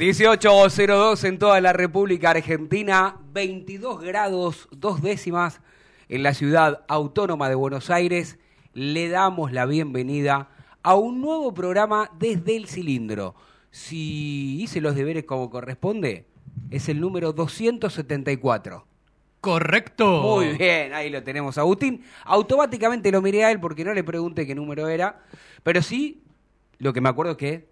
18.02 en toda la República Argentina, 22 grados, dos décimas en la ciudad autónoma de Buenos Aires. Le damos la bienvenida a un nuevo programa desde el cilindro. Si hice los deberes como corresponde, es el número 274. Correcto. Muy bien, ahí lo tenemos, Agustín. Automáticamente lo miré a él porque no le pregunté qué número era, pero sí, lo que me acuerdo es que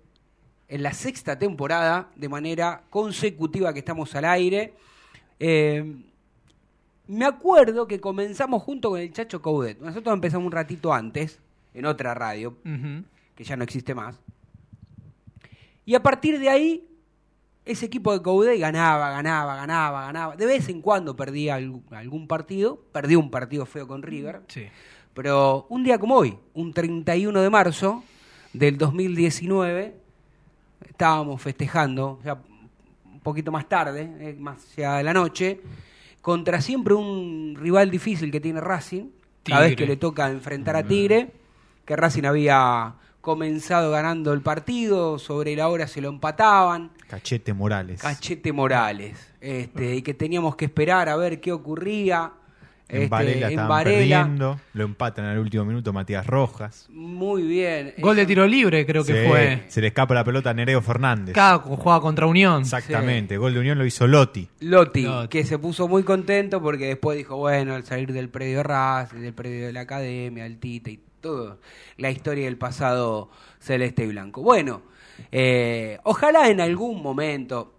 en la sexta temporada, de manera consecutiva que estamos al aire, eh, me acuerdo que comenzamos junto con el Chacho Coudet. Nosotros empezamos un ratito antes, en otra radio, que ya no existe más. Y a partir de ahí, ese equipo de Coudet ganaba, ganaba, ganaba, ganaba. De vez en cuando perdía algún, algún partido. Perdió un partido feo con River. Sí. Pero un día como hoy, un 31 de marzo del 2019, estábamos festejando, ya un poquito más tarde, eh, más allá de la noche, contra siempre un rival difícil que tiene Racing, cada vez que le toca enfrentar a Tigre, que Racing había comenzado ganando el partido, sobre la hora se lo empataban, Cachete Morales. Cachete Morales, este, y que teníamos que esperar a ver qué ocurría. En este, Varela en estaban Varela. perdiendo. Lo empatan al último minuto Matías Rojas. Muy bien. Gol de Eso- tiro libre creo que Sí, fue. Se le escapa la pelota a Nereo Fernández. Cada jugaba contra Unión. Exactamente. Gol de Unión lo hizo Lotti. Lotti, Lotti. que se puso muy contento porque después dijo, bueno, al salir del predio de Raz, del predio de la academia, el Tite y todo, la historia del pasado celeste y blanco. Bueno, eh, ojalá en algún momento,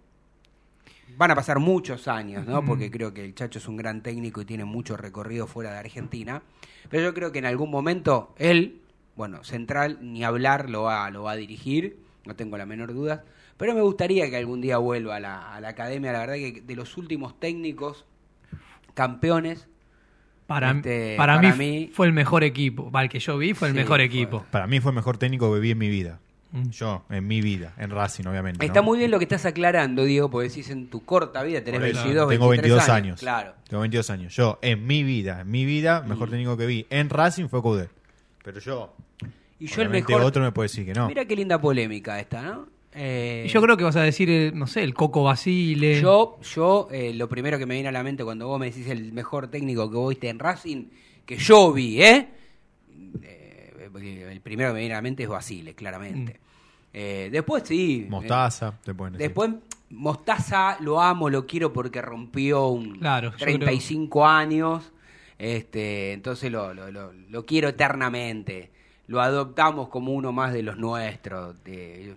van a pasar muchos años, ¿no? Porque creo que el Chacho es un gran técnico y tiene mucho recorrido fuera de Argentina, pero yo creo que en algún momento él, bueno, Central, ni hablar, lo va, lo va a dirigir, no tengo la menor duda, pero me gustaría que algún día vuelva a la, a la academia, la verdad que de los últimos técnicos campeones, Para, Este, para, para mí, mí- fue el mejor equipo. Para el que yo vi fue el Sí, mejor fue. equipo. Para mí fue el mejor técnico que vi en mi vida. Mm. Yo, en mi vida. En Racing, obviamente. Está ¿no? muy bien lo que estás aclarando, Diego, porque decís en tu corta vida tenés eso, 22, Tengo 23 22 años. Claro. Tengo 22 años. Yo, en mi vida, en mi vida, mejor Mm. técnico que vi en Racing fue Coudet. Pero yo, Y yo el mejor... otro me puede decir que no. Mira qué linda polémica esta, ¿no? Eh, Y yo creo que vas a decir, eh, no sé, el Coco Basile. Yo, yo eh, lo primero que me viene a la mente cuando vos me decís el mejor técnico que vos viste en Racing, que yo vi, ¿eh? Eh, el primero que me viene a la mente es Basile, claramente. Mm. Eh, después sí. Mostaza, te pueden eh, decir. después Mostaza lo amo, lo quiero porque rompió un Claro, yo 35 años. Este, entonces lo, lo, lo- lo quiero eternamente. Lo adoptamos como uno más de los nuestros. de-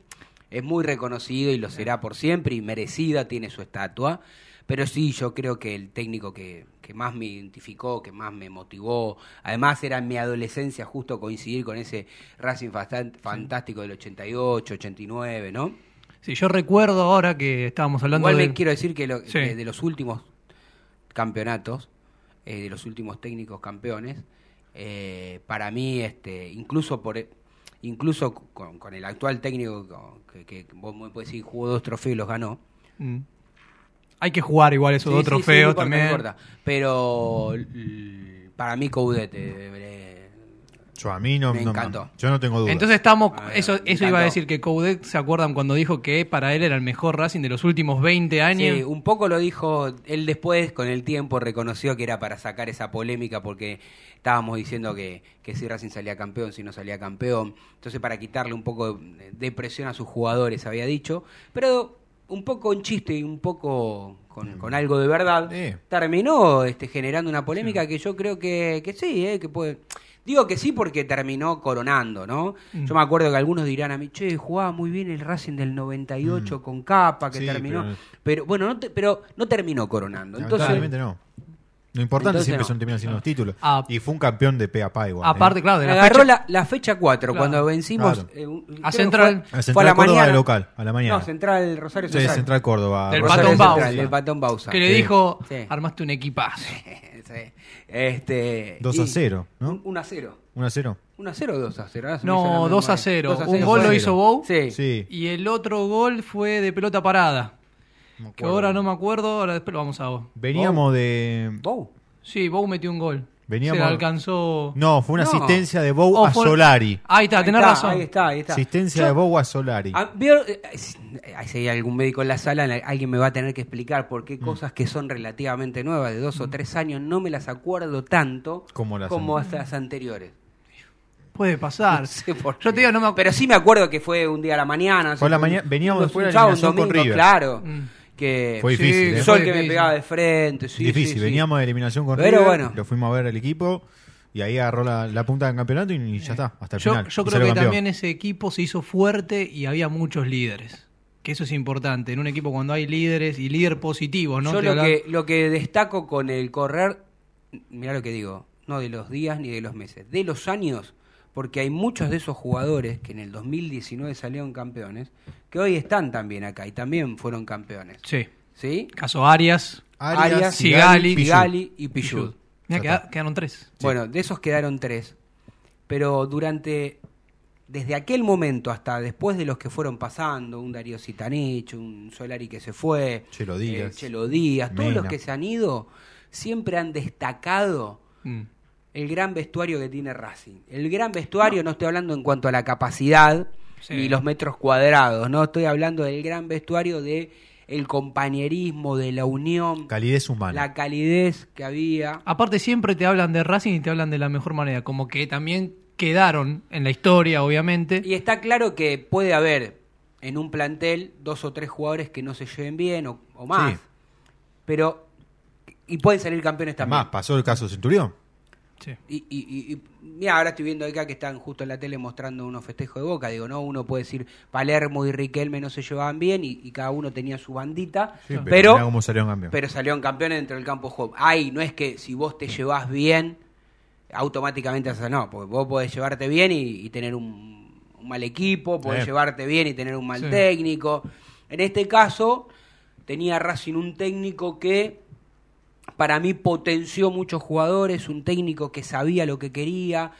es muy reconocido y lo será por siempre y merecida tiene su estatua. Pero sí, yo creo que el técnico que, que más me identificó, que más me motivó, además era en mi adolescencia justo coincidir con ese Racing fantástico del 88, 89, ¿no? Sí, yo recuerdo ahora que estábamos hablando Igual de... me quiero decir que lo- Sí. de, de los últimos campeonatos, eh, de los últimos técnicos campeones, eh, para mí, este, incluso por incluso con, con el actual técnico que, que vos me puedes decir jugó dos trofeos y los ganó. Mm. Hay que jugar igual esos Sí, dos sí, sí, no trofeos importa, no también. importa. Pero para mí Coudet eh, Yo a mí no, Me no- encantó. yo no tengo duda. Entonces estamos, ver, eso, iba a decir que Coudet, ¿se acuerdan cuando dijo que para él era el mejor Racing de los últimos 20 años? Sí, un poco lo dijo él después, con el tiempo reconoció que era para sacar esa polémica porque estábamos diciendo que, que si Racing salía campeón, si no salía campeón. Entonces para quitarle un poco de, de presión a sus jugadores había dicho. Pero un poco en chiste y un poco con, con algo de verdad, Sí. terminó este, generando una polémica que yo creo que, que sí, eh, que puede... Digo que sí porque terminó coronando, ¿no? Mm. Yo me acuerdo que algunos dirán a mí, che, jugaba muy bien el Racing del 98 con capa, que Sí, terminó... pero- Pero, bueno, no te- pero no terminó coronando. Entonces, no. Lo importante Entonces siempre no. son terminar siendo los títulos. Ah. y fue un campeón de pe a pa igual. Aparte, ¿eh? claro, de la agarró fecha. la, la fecha 4, Claro. cuando vencimos... Claro. eh, un- que Central. fue- A fue Central a la Córdoba mañana. de local, a la mañana. No, Central Rosario Sí, Central. Central Córdoba. Del Patón Central, Bausa. del Patón Bausa. Que le Sí. dijo, Sí. armaste un equipazo. Sí. Este, 2 a y- 0, ¿no? 1 a 0. 1 a 0. 1 a 0 o 2 a 0. Ahora se me hizo la No, 2 a memoria. 0. 2 a Un 0. gol lo hizo Bow. Sí. Sí. Y el otro gol fue de pelota parada. Me Que ahora no me acuerdo, ahora después lo vamos a ver. Veníamos de. Bow. Sí, Bow metió un gol. Veníamos- Se le alcanzó. No, fue una No. asistencia de Bow Oh, a fue- Solari. Ahí está, Ahí tenés está, razón. Ahí está, ahí está. Asistencia Yo- de Bow a Solari. Ah. Eh, si hay algún médico en la sala, alguien me va a tener que explicar por Mm. qué cosas que son relativamente nuevas, de dos o tres años, no me las acuerdo tanto Como las hasta las anteriores. Puede pasar. No sé por Yo te digo, no me acuerdo. Pero sí me acuerdo que fue un día a la mañana. Fue a la un- mañana- veníamos después de un la con River. Claro. Mm. Que Fue Sí, difícil, el ¿eh? sol fue que me pegaba de frente. Sí, Difícil. sí, sí. Veníamos de eliminación con Pero River. bueno. Lo fuimos a ver el equipo. Y ahí agarró la, la punta del campeonato y, y ya está, hasta el Yo, final. yo creo que campeón. también ese equipo se hizo fuerte y había muchos líderes. Que eso es importante. En un equipo cuando hay líderes y líder positivo, ¿no? Yo lo que, lo que destaco con el correr, mira lo que digo, no de los días ni de los meses, de los años, porque hay muchos de esos jugadores que en el 2019 salieron campeones, que hoy están también acá y también fueron campeones. Sí. ¿Sí? Caso Arias, Arias, Sigali, Figali y Pichud. Mira, quedaron tres. Bueno, de esos quedaron tres. Pero durante, desde aquel momento hasta después de los que fueron pasando, un Darío Sitanich, un Solari que se fue, Chelo Díaz. eh, Chelo Díaz, todos los que se han ido, siempre han destacado Mm. El gran vestuario que tiene Racing. El gran vestuario, no, estoy hablando en cuanto a la capacidad Sí. ni los metros cuadrados, no estoy hablando del gran vestuario de el compañerismo, de la unión, Calidez humana. la calidez que había. Aparte siempre te hablan de Racing y te hablan de la mejor manera, como que también quedaron en la historia, obviamente. Y está claro que puede haber en un plantel dos o tres jugadores que no se lleven bien o, o más. Sí. Pero. Y pueden salir campeones también. Más, pasó el caso Centurión. Sí. Y, y, y- y- mira, ahora estoy viendo acá que están justo en la tele mostrando unos festejos de boca. Digo, no, uno puede decir Palermo y Riquelme no se llevaban bien y, y cada uno tenía su bandita. Sí, pero pero, salieron campeón. pero salieron campeones dentro del campo de juego. Ay, no es que si vos te llevas bien, automáticamente haces no, porque vos podés llevarte bien y, tener un, un mal equipo, podés Eh. llevarte bien y tener un mal técnico. En este caso, tenía Racing un técnico que para mí potenció muchos jugadores, un técnico que sabía lo que quería,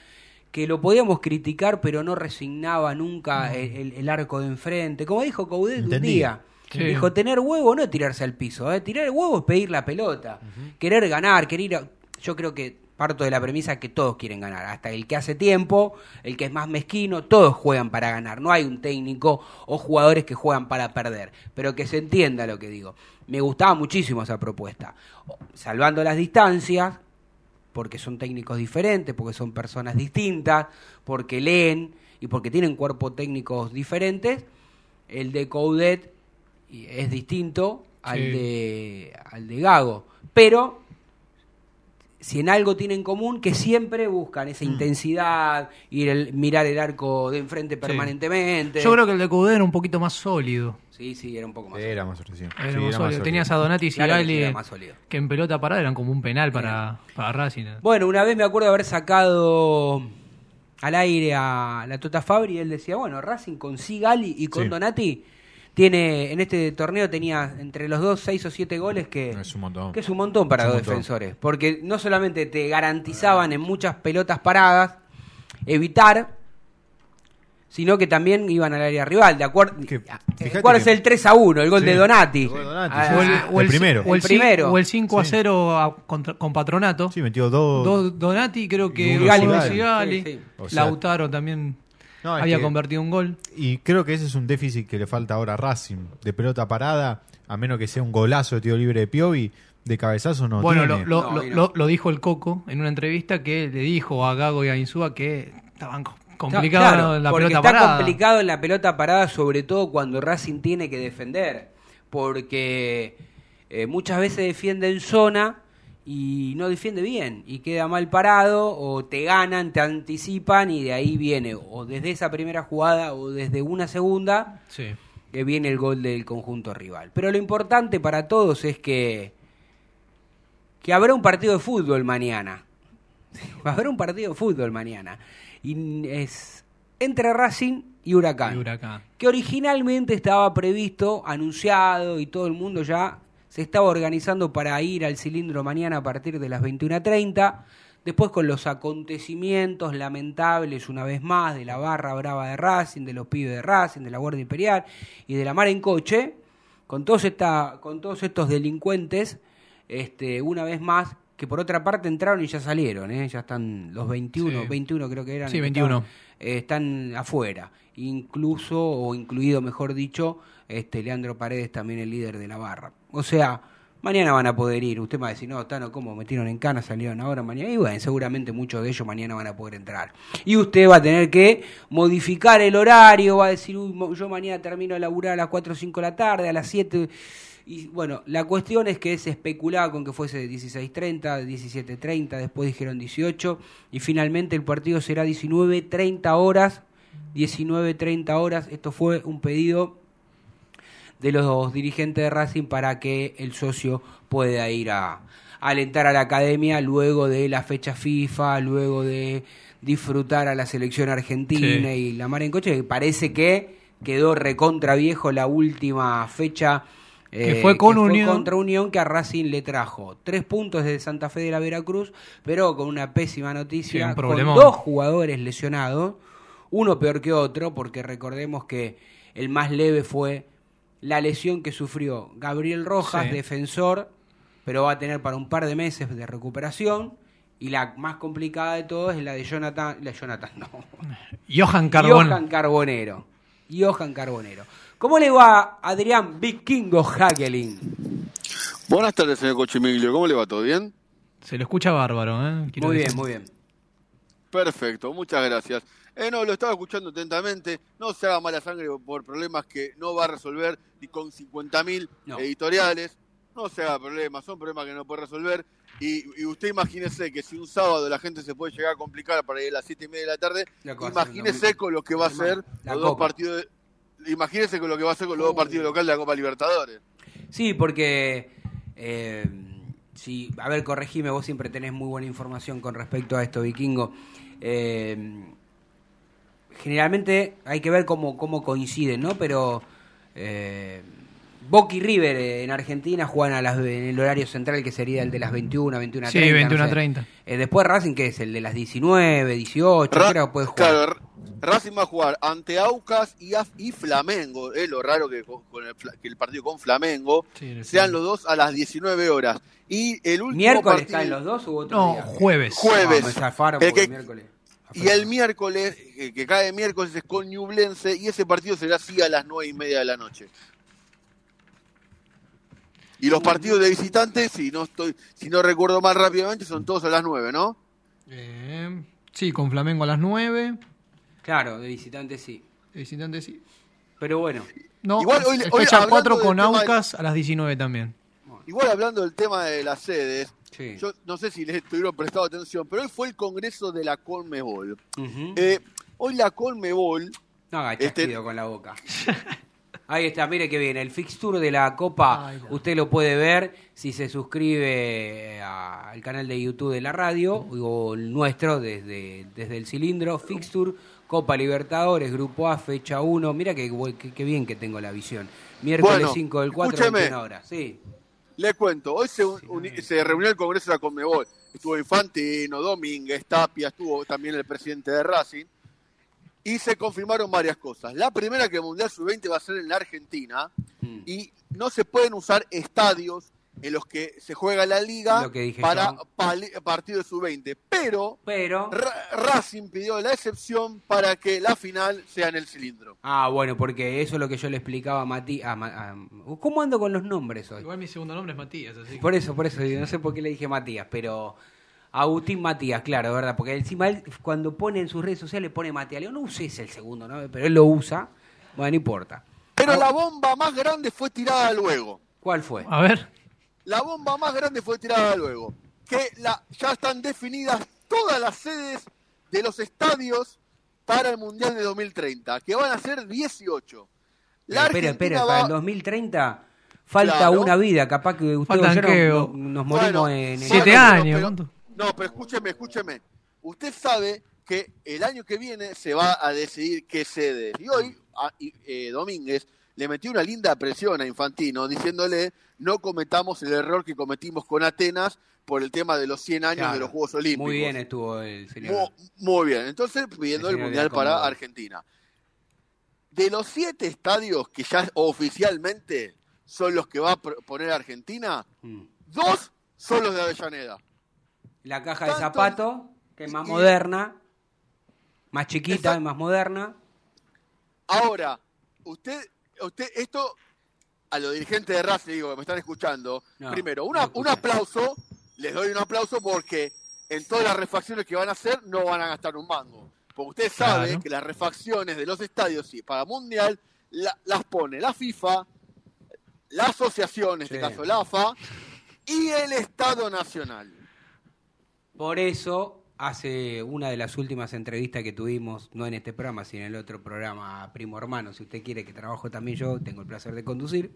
que lo podíamos criticar, pero no resignaba nunca el, el- el arco de enfrente. Como dijo Coudet un día, Sí. dijo, tener huevo no es tirarse al piso, ¿eh? tirar el huevo es pedir la pelota, querer ganar, querer ir a- Yo creo que parto de la premisa que todos quieren ganar, hasta el que hace tiempo, el que es más mezquino, todos juegan para ganar, no hay un técnico o jugadores que juegan para perder, pero que se entienda lo que digo. Me gustaba muchísimo esa propuesta, salvando las distancias, porque son técnicos diferentes, porque son personas distintas, porque leen y porque tienen cuerpos técnicos diferentes, el de Coudet es distinto al Sí. de al de Gago, pero si en algo tienen en común que siempre buscan esa intensidad, ir el, mirar el arco de enfrente permanentemente. Yo creo que el de Coudet era un poquito más sólido. Sí, sí, era un poco más. Era más sólido. sí. Era Sí, más era sólido. más Tenías a sólido. Donati y Claro que Sigali más sólido. que en pelota parada eran como un penal para, para Racing. Bueno, una vez me acuerdo de haber sacado al aire a la Tota Fabri y él decía, bueno, Racing con Sigali y con Sí. Donati tiene, en este torneo tenía entre los dos seis o siete goles que, Es un montón. que es un montón para Es un dos montón. defensores. Porque no solamente te garantizaban en muchas pelotas paradas evitar, sino que también iban al área rival. De acuerdo, Que- fíjate ¿Cuál es el 3 a 1? El gol Sí, de Donati. el gol de Donati, Ah, sí, O el, sí. ah, o el El primero. O el, primero. O el 5 a Sí. 0 a- contra- con Patronato. Sí, metió dos. Dos Donati, creo que. Sigali. Sí, sí. O sea- Lautaro también No, había que- convertido un gol. Y creo que ese es un déficit que le falta ahora a Racing. De pelota parada, a menos que sea un golazo de tiro libre de Piovi, de cabezazo no bueno, tiene. lo, lo- No, lo- y no. lo- lo dijo el Coco en una entrevista que le dijo a Gago y a Insúa que estaban co- complicados Claro, en la porque pelota está parada. complicado en la pelota parada, sobre todo cuando Racing tiene que defender. porque eh, muchas veces defiende en zona y no defiende bien y queda mal parado o te ganan, te anticipan y de ahí viene o desde esa primera jugada o desde una segunda Sí. que viene el gol del conjunto rival. Pero lo importante para todos es que que habrá un partido de fútbol mañana. Habrá un partido de fútbol mañana. Y es entre Racing y Huracán Y Huracán. que originalmente estaba previsto, anunciado y todo el mundo ya se estaba organizando para ir al cilindro mañana a partir de las 21.30. Después con los acontecimientos lamentables una vez más de la barra brava de Racing, de los pibes de Racing, de la Guardia Imperial y de la Mar en Coche, con todos, esta, con todos estos delincuentes, este, una vez más, que por otra parte entraron y ya salieron, ¿eh? ya están los 21, Sí. 21 creo que eran. Sí, que 21. estaban, eh, están afuera, incluso, o incluido, mejor dicho, este Leandro Paredes, también el líder de la barra. O sea, mañana van a poder ir. Usted va a decir, no, Tano, ¿cómo metieron en cana, salieron ahora, mañana? Y bueno, seguramente muchos de ellos mañana van a poder entrar. Y usted va a tener que modificar el horario, va a decir, uy, yo mañana termino de laburar a las 4 o 5 de la tarde, a las 7. Y bueno, la cuestión es que se especulaba con que fuese 16.30, 17.30, después dijeron 18, y finalmente el partido será 19.30 horas. 19.30 horas. Esto fue un pedido de los dirigentes de Racing para que el socio pueda ir a, alentar a la academia luego de la fecha FIFA, luego de disfrutar a la selección argentina Sí. y la mar en coche, que parece que quedó recontra viejo la última fecha Que fue con Unión. contra Unión que a Racing le trajo tres puntos desde Santa Fe de la Veracruz, pero con una pésima noticia, con dos jugadores lesionados, uno peor que otro, porque recordemos que el más leve fue la lesión que sufrió Gabriel Rojas, Sí. defensor, pero va a tener para un par de meses de recuperación. Y la más complicada de todas es la de Jonathan, la Jonathan, no. Johan Carbón. Johan Carbonero. Johan Carbonero. ¿Cómo le va Adrián Vikingo Hagelin? Buenas tardes, señor Cochimiglio. ¿Cómo le va? ¿Todo bien? Se lo escucha bárbaro, ¿eh? Quiero Muy decir. bien, muy bien. Perfecto, muchas gracias. Eh, no, lo estaba escuchando atentamente. No se haga mala sangre por problemas que no va a resolver ni con 50.000 No. editoriales. No se haga problemas, son problemas que no puede resolver. Y, y usted imagínese que si un sábado la gente se puede llegar a complicar para ir a las 7 y media de la tarde, La cosa imagínese con lo que va a ser los dos partidos. de- imagínese con lo que va a hacer con los dos partidos locales de la Copa Libertadores. Sí, porque, eh, sí, a ver, corregime, vos siempre tenés muy buena información con respecto a esto, Vikingo. Eh, generalmente hay que ver cómo, cómo coinciden, ¿no? Pero eh, Boca y River eh, en Argentina juegan a las, en el horario central que sería el de las 21, 21, Sí, 30. 21 no sé. 30. Eh, después Racing, que es el de las 19, 18, Ra- ¿qué hora puede jugar? Claro, Racing va a jugar ante Aucas y, Af- y Flamengo. Es lo raro que, con- con el, Fla- que el partido con Flamengo Sí, sean los dos a las 19 horas. Y el último ¿Miércoles partido- caen los dos u otro No, día? jueves. Jueves. No, El que- miércoles. Y el miércoles, eh, que cae miércoles, es con Ñublense y ese partido será así a las 9 y media de la noche. Y los partidos de visitantes, si no estoy, si no recuerdo mal rápidamente, son todos a las 9, ¿no? Eh, sí, con Flamengo a las 9. Claro, de visitante sí. de Visitante sí. Pero bueno, No, Igual hoy- hoy fecha hablando 4 del con de- Aucas a las 19 también. Igual hablando del tema de las sedes, sí. yo no sé si les estuvieron prestando atención, pero hoy fue el congreso de la Conmebol. Ujú. Eh, hoy la Conmebol, No haga Este- con la boca. Ahí está, mire que bien. El fixture de la Copa, usted lo puede ver si se suscribe a- al canal de YouTube de la radio o el nuestro desde, desde el cilindro. Fixture, Copa Libertadores, Grupo A, fecha 1. Mira que, que, que bien que tengo la visión. Miércoles Bueno, 5 del 4, escúcheme. 21 horas. Sí. le cuento, hoy se, se reunió el congreso de la Conmebol. Estuvo Infantino, Domínguez, Tapia, estuvo también el presidente de Racing. Y se confirmaron varias cosas. La primera que el Mundial Sub-20 va a ser en la Argentina Mm. y no se pueden usar estadios en los que se juega la liga Lo que dije para pali- partidos Sub-20. Pero Pero. Ra- Racing pidió la excepción para que la final sea en el cilindro. Ah, bueno, porque eso es lo que yo le explicaba a Mati. a Ma- a- ¿Cómo ando con los nombres hoy? Igual mi segundo nombre es Matías, así que- Por eso, por eso, no sé por qué le dije Matías, pero Agustín Matías, claro, ¿verdad? Porque encima él cuando pone en sus redes sociales pone Matías, le digo, no uses el segundo, ¿no? Pero él lo usa, bueno, no importa. Pero la bomba más grande fue tirada luego. ¿Cuál fue? A ver. La bomba más grande fue tirada luego. Que la, ya están definidas todas las sedes de los estadios para el Mundial de 2030, que van a ser 18. La espera, espera, Argentina para va- el 2030 falta Claro. una vida. Capaz que usted Faltan o yo no- qué, no- o- nos Bueno, morimos en el... Siete Bueno, años. pero-. No, pero escúcheme, escúcheme. Usted sabe que el año que viene se va a decidir qué sede. Y hoy, a- y, eh, Domínguez le metió una linda presión a Infantino diciéndole no cometamos el error que cometimos con Atenas por el tema de los 100 años Claro. de los Juegos Olímpicos. Muy bien estuvo el señor. Mu- Muy, bien. Entonces, pidiendo El Mundial para. Argentina. De los siete estadios que ya oficialmente son los que va a poner Argentina, Mm. dos son los de Avellaneda. La caja de zapatos, que es más y- moderna, más chiquita Exacto. y más moderna. Ahora, usted, usted, esto a los dirigentes de Racing, digo, que me están escuchando, No, primero, no una- escuchan. un aplauso, les doy un aplauso porque en todas las refacciones que van a hacer no van a gastar un mango. Porque usted sabe Claro. que las refacciones de los estadios sí, para Mundial la- las pone la FIFA, la asociación, en este Sí. caso la AFA, y el Estado Nacional. Por eso, hace una de las últimas entrevistas que tuvimos, no en este programa, sino en el otro programa Primo Hermano, si usted quiere que trabajo también yo, tengo el placer de conducir.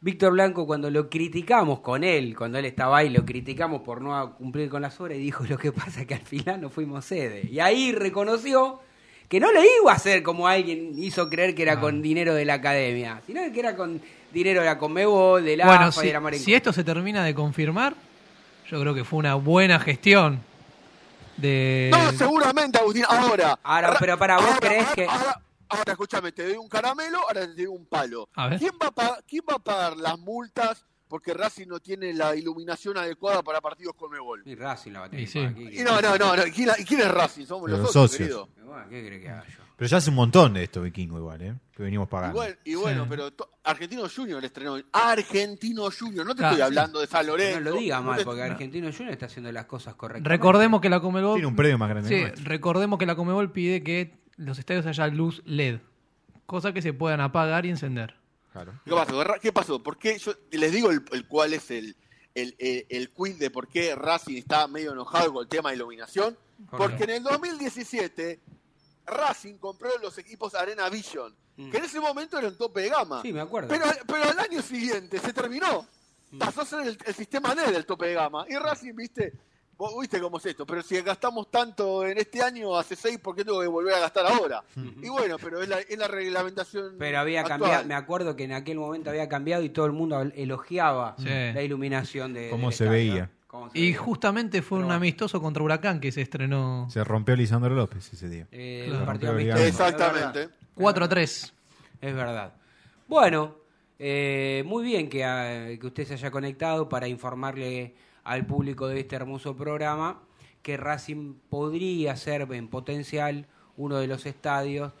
Víctor Blanco, cuando lo criticamos con él, cuando él estaba ahí, lo criticamos por no cumplir con las obras, y dijo, lo que pasa es que al final no fuimos sede. Y ahí reconoció que no le iba a hacer como alguien hizo creer que era con dinero de la academia, sino que era con dinero de la Conmebol, de la Bueno, AFA y de la Marenco. si esto se termina de confirmar, yo creo que fue una buena gestión de... No, seguramente, Agustín. Ahora. Ahora, pero para, ¿vos ahora, ahora, que- Ahora, ahora, escúchame, te doy un caramelo, ahora te doy un palo. A ver. ¿Quién va a, pagar, ¿Quién va a pagar las multas porque Racing no tiene la iluminación adecuada para partidos con Mebol? Y Racing la va a tener Y no, no, no, no. ¿Quién, quién es Racing? Somos los, Los socios, socios. querido. Bueno, ¿Qué crees que haga yo? Pero ya hace un montón de esto, Vikingo, igual, ¿eh? Que venimos pagando. y bueno, Sí. pero Argentino Junior estrenó. Argentino Junior, no te Claro, estoy sí. hablando de San Lorenzo. No lo diga no mal, te- porque Argentino Junior está haciendo las cosas correctamente. Recordemos que la Comebol... Tiene un predio más grande. Sí, recordemos que la Comebol pide que los estadios haya luz LED, cosa que se puedan apagar y encender. Claro. ¿Qué pasó? ¿Qué pasó? ¿Por qué? Yo les digo el, el cuál es el, el, el, el quiz de por qué Racing está medio enojado con el tema de iluminación. ¿Por Porque en el 2017 Racing compró los equipos Arena Vision, Mm. que en ese momento eran tope de gama. Sí, me acuerdo. Pero, pero al año siguiente se terminó. Pasó a ser el, el sistema NED del tope de gama. Y Racing, viste, vos viste cómo es esto. Pero si gastamos tanto en este año, hace seis, ¿por qué tengo que volver a gastar ahora? Y bueno, pero es la, es la reglamentación. Pero había actual. cambiado, me acuerdo que en aquel momento había cambiado y todo el mundo elogiaba Sí. la iluminación de. Cómo se estadio. veía. Cómo se Y justamente fue Pero un bueno. amistoso contra Huracán que se estrenó Se rompió Lisandro López ese día. Eh, Claro. el partido Rompió amistoso. Exactamente. 4 a 3. Es verdad. Bueno, eh, muy bien que, ah, que usted se haya conectado para informarle al público de este hermoso programa que Racing podría ser en potencial uno de los estadios.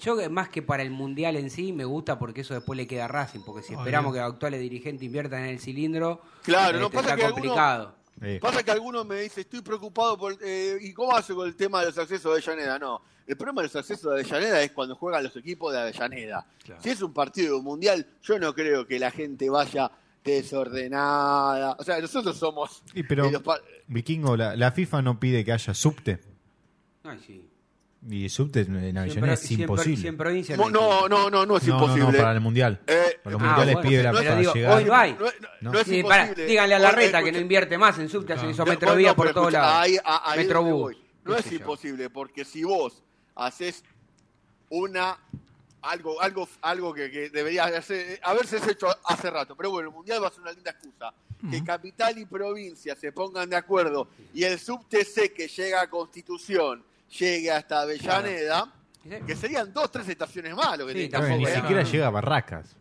Yo más que para el Mundial en sí me gusta porque eso después le queda a Racing, porque si Obvio. esperamos que los actuales dirigentes inviertan en el cilindro, Claro, no este, pasa está que alguno- complicado. Eh, Pasa que algunos me dicen, estoy preocupado por... eh, ¿Y cómo hace con el tema de los accesos de Avellaneda? No, el problema de los accesos de Avellaneda es cuando juegan los equipos de Avellaneda. Si es un partido mundial, yo no creo que la gente vaya desordenada. O sea, nosotros somos... y pero, Vikingo, la, la FIFA no pide que haya subte. Ay, sí. Y subte en Avellaneda es si en pro- imposible. si en provincia Mo- hay no, subte. no, no, no es no, no, imposible. no, para el Mundial. Eh, Para los Ah, mundiales bueno, pide la pero para digo, llegar. hoy. No, es- no No. es Sí, pará, imposible. díganle a la reta que escucha- no invierte más en subte, hizo No, Metrovía bueno, por pero todos escucha, lados. ahí- a- ahí es donde Metrobús. voy. No qué es sé yo. imposible, porque si vos haces una algo algo algo que, que debería haberse, haberse hecho hace rato, pero bueno, el mundial va a ser una linda excusa. Que capital y provincia se pongan de acuerdo y el subTC que llega a Constitución llegue hasta Avellaneda, que serían dos, tres estaciones más lo que Sí, ni siquiera era- llega a Barracas.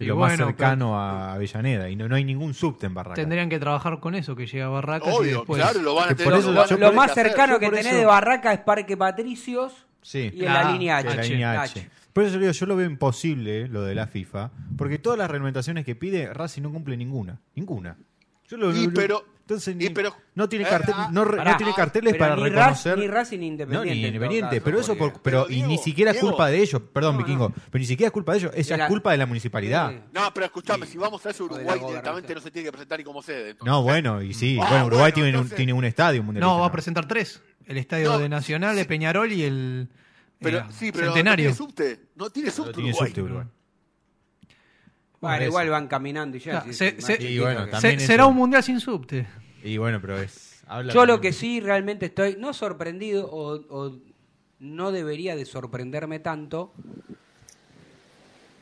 Y lo más cercano a Avellaneda. Y no, no hay ningún subte en Barracas. Tendrían que trabajar con eso, que llega a Barracas y Obvio, después... claro, lo van a tener eso lo van a yo Lo más hacer. cercano que tenés eso- de Barraca es Parque Patricios Sí. y en la línea H. la línea H. H. Por eso digo, yo lo veo imposible, eh, lo de la FIFA, porque todas las reglamentaciones que pide, Racing no cumple ninguna. Ninguna. Yo lo, Y lo- pero Entonces ni- pero- no tiene eh, cartel- ah, no, re- Pará, no tiene carteles para ni reconocer ni Racing ni no, Independiente. ni Independiente, caso, pero eso por- pero Pero, y ni siquiera es Diego. culpa de ellos, perdón, No, Vikingo, no. pero ni siquiera es culpa de ellos, esa es culpa de la municipalidad. Sí. No, pero escuchame, si vamos a eso, Uruguay directamente no se tiene que presentar ni como sede. entonces. No, bueno, y sí, Ah, bueno, Uruguay bueno, tiene, un, tiene un estadio mundial. No, va a presentar tres. El estadio No, de Nacional, de Peñarol y el Pero, eh, sí, pero Centenario. no tiene subte. No tiene subte Uruguay. Bueno, igual van caminando y ya. Claro, se- se- Y bueno, Se- será un mundial sin subte. Y bueno, pero es habla Yo lo que sí realmente estoy, no sorprendido o, o no debería de sorprenderme tanto,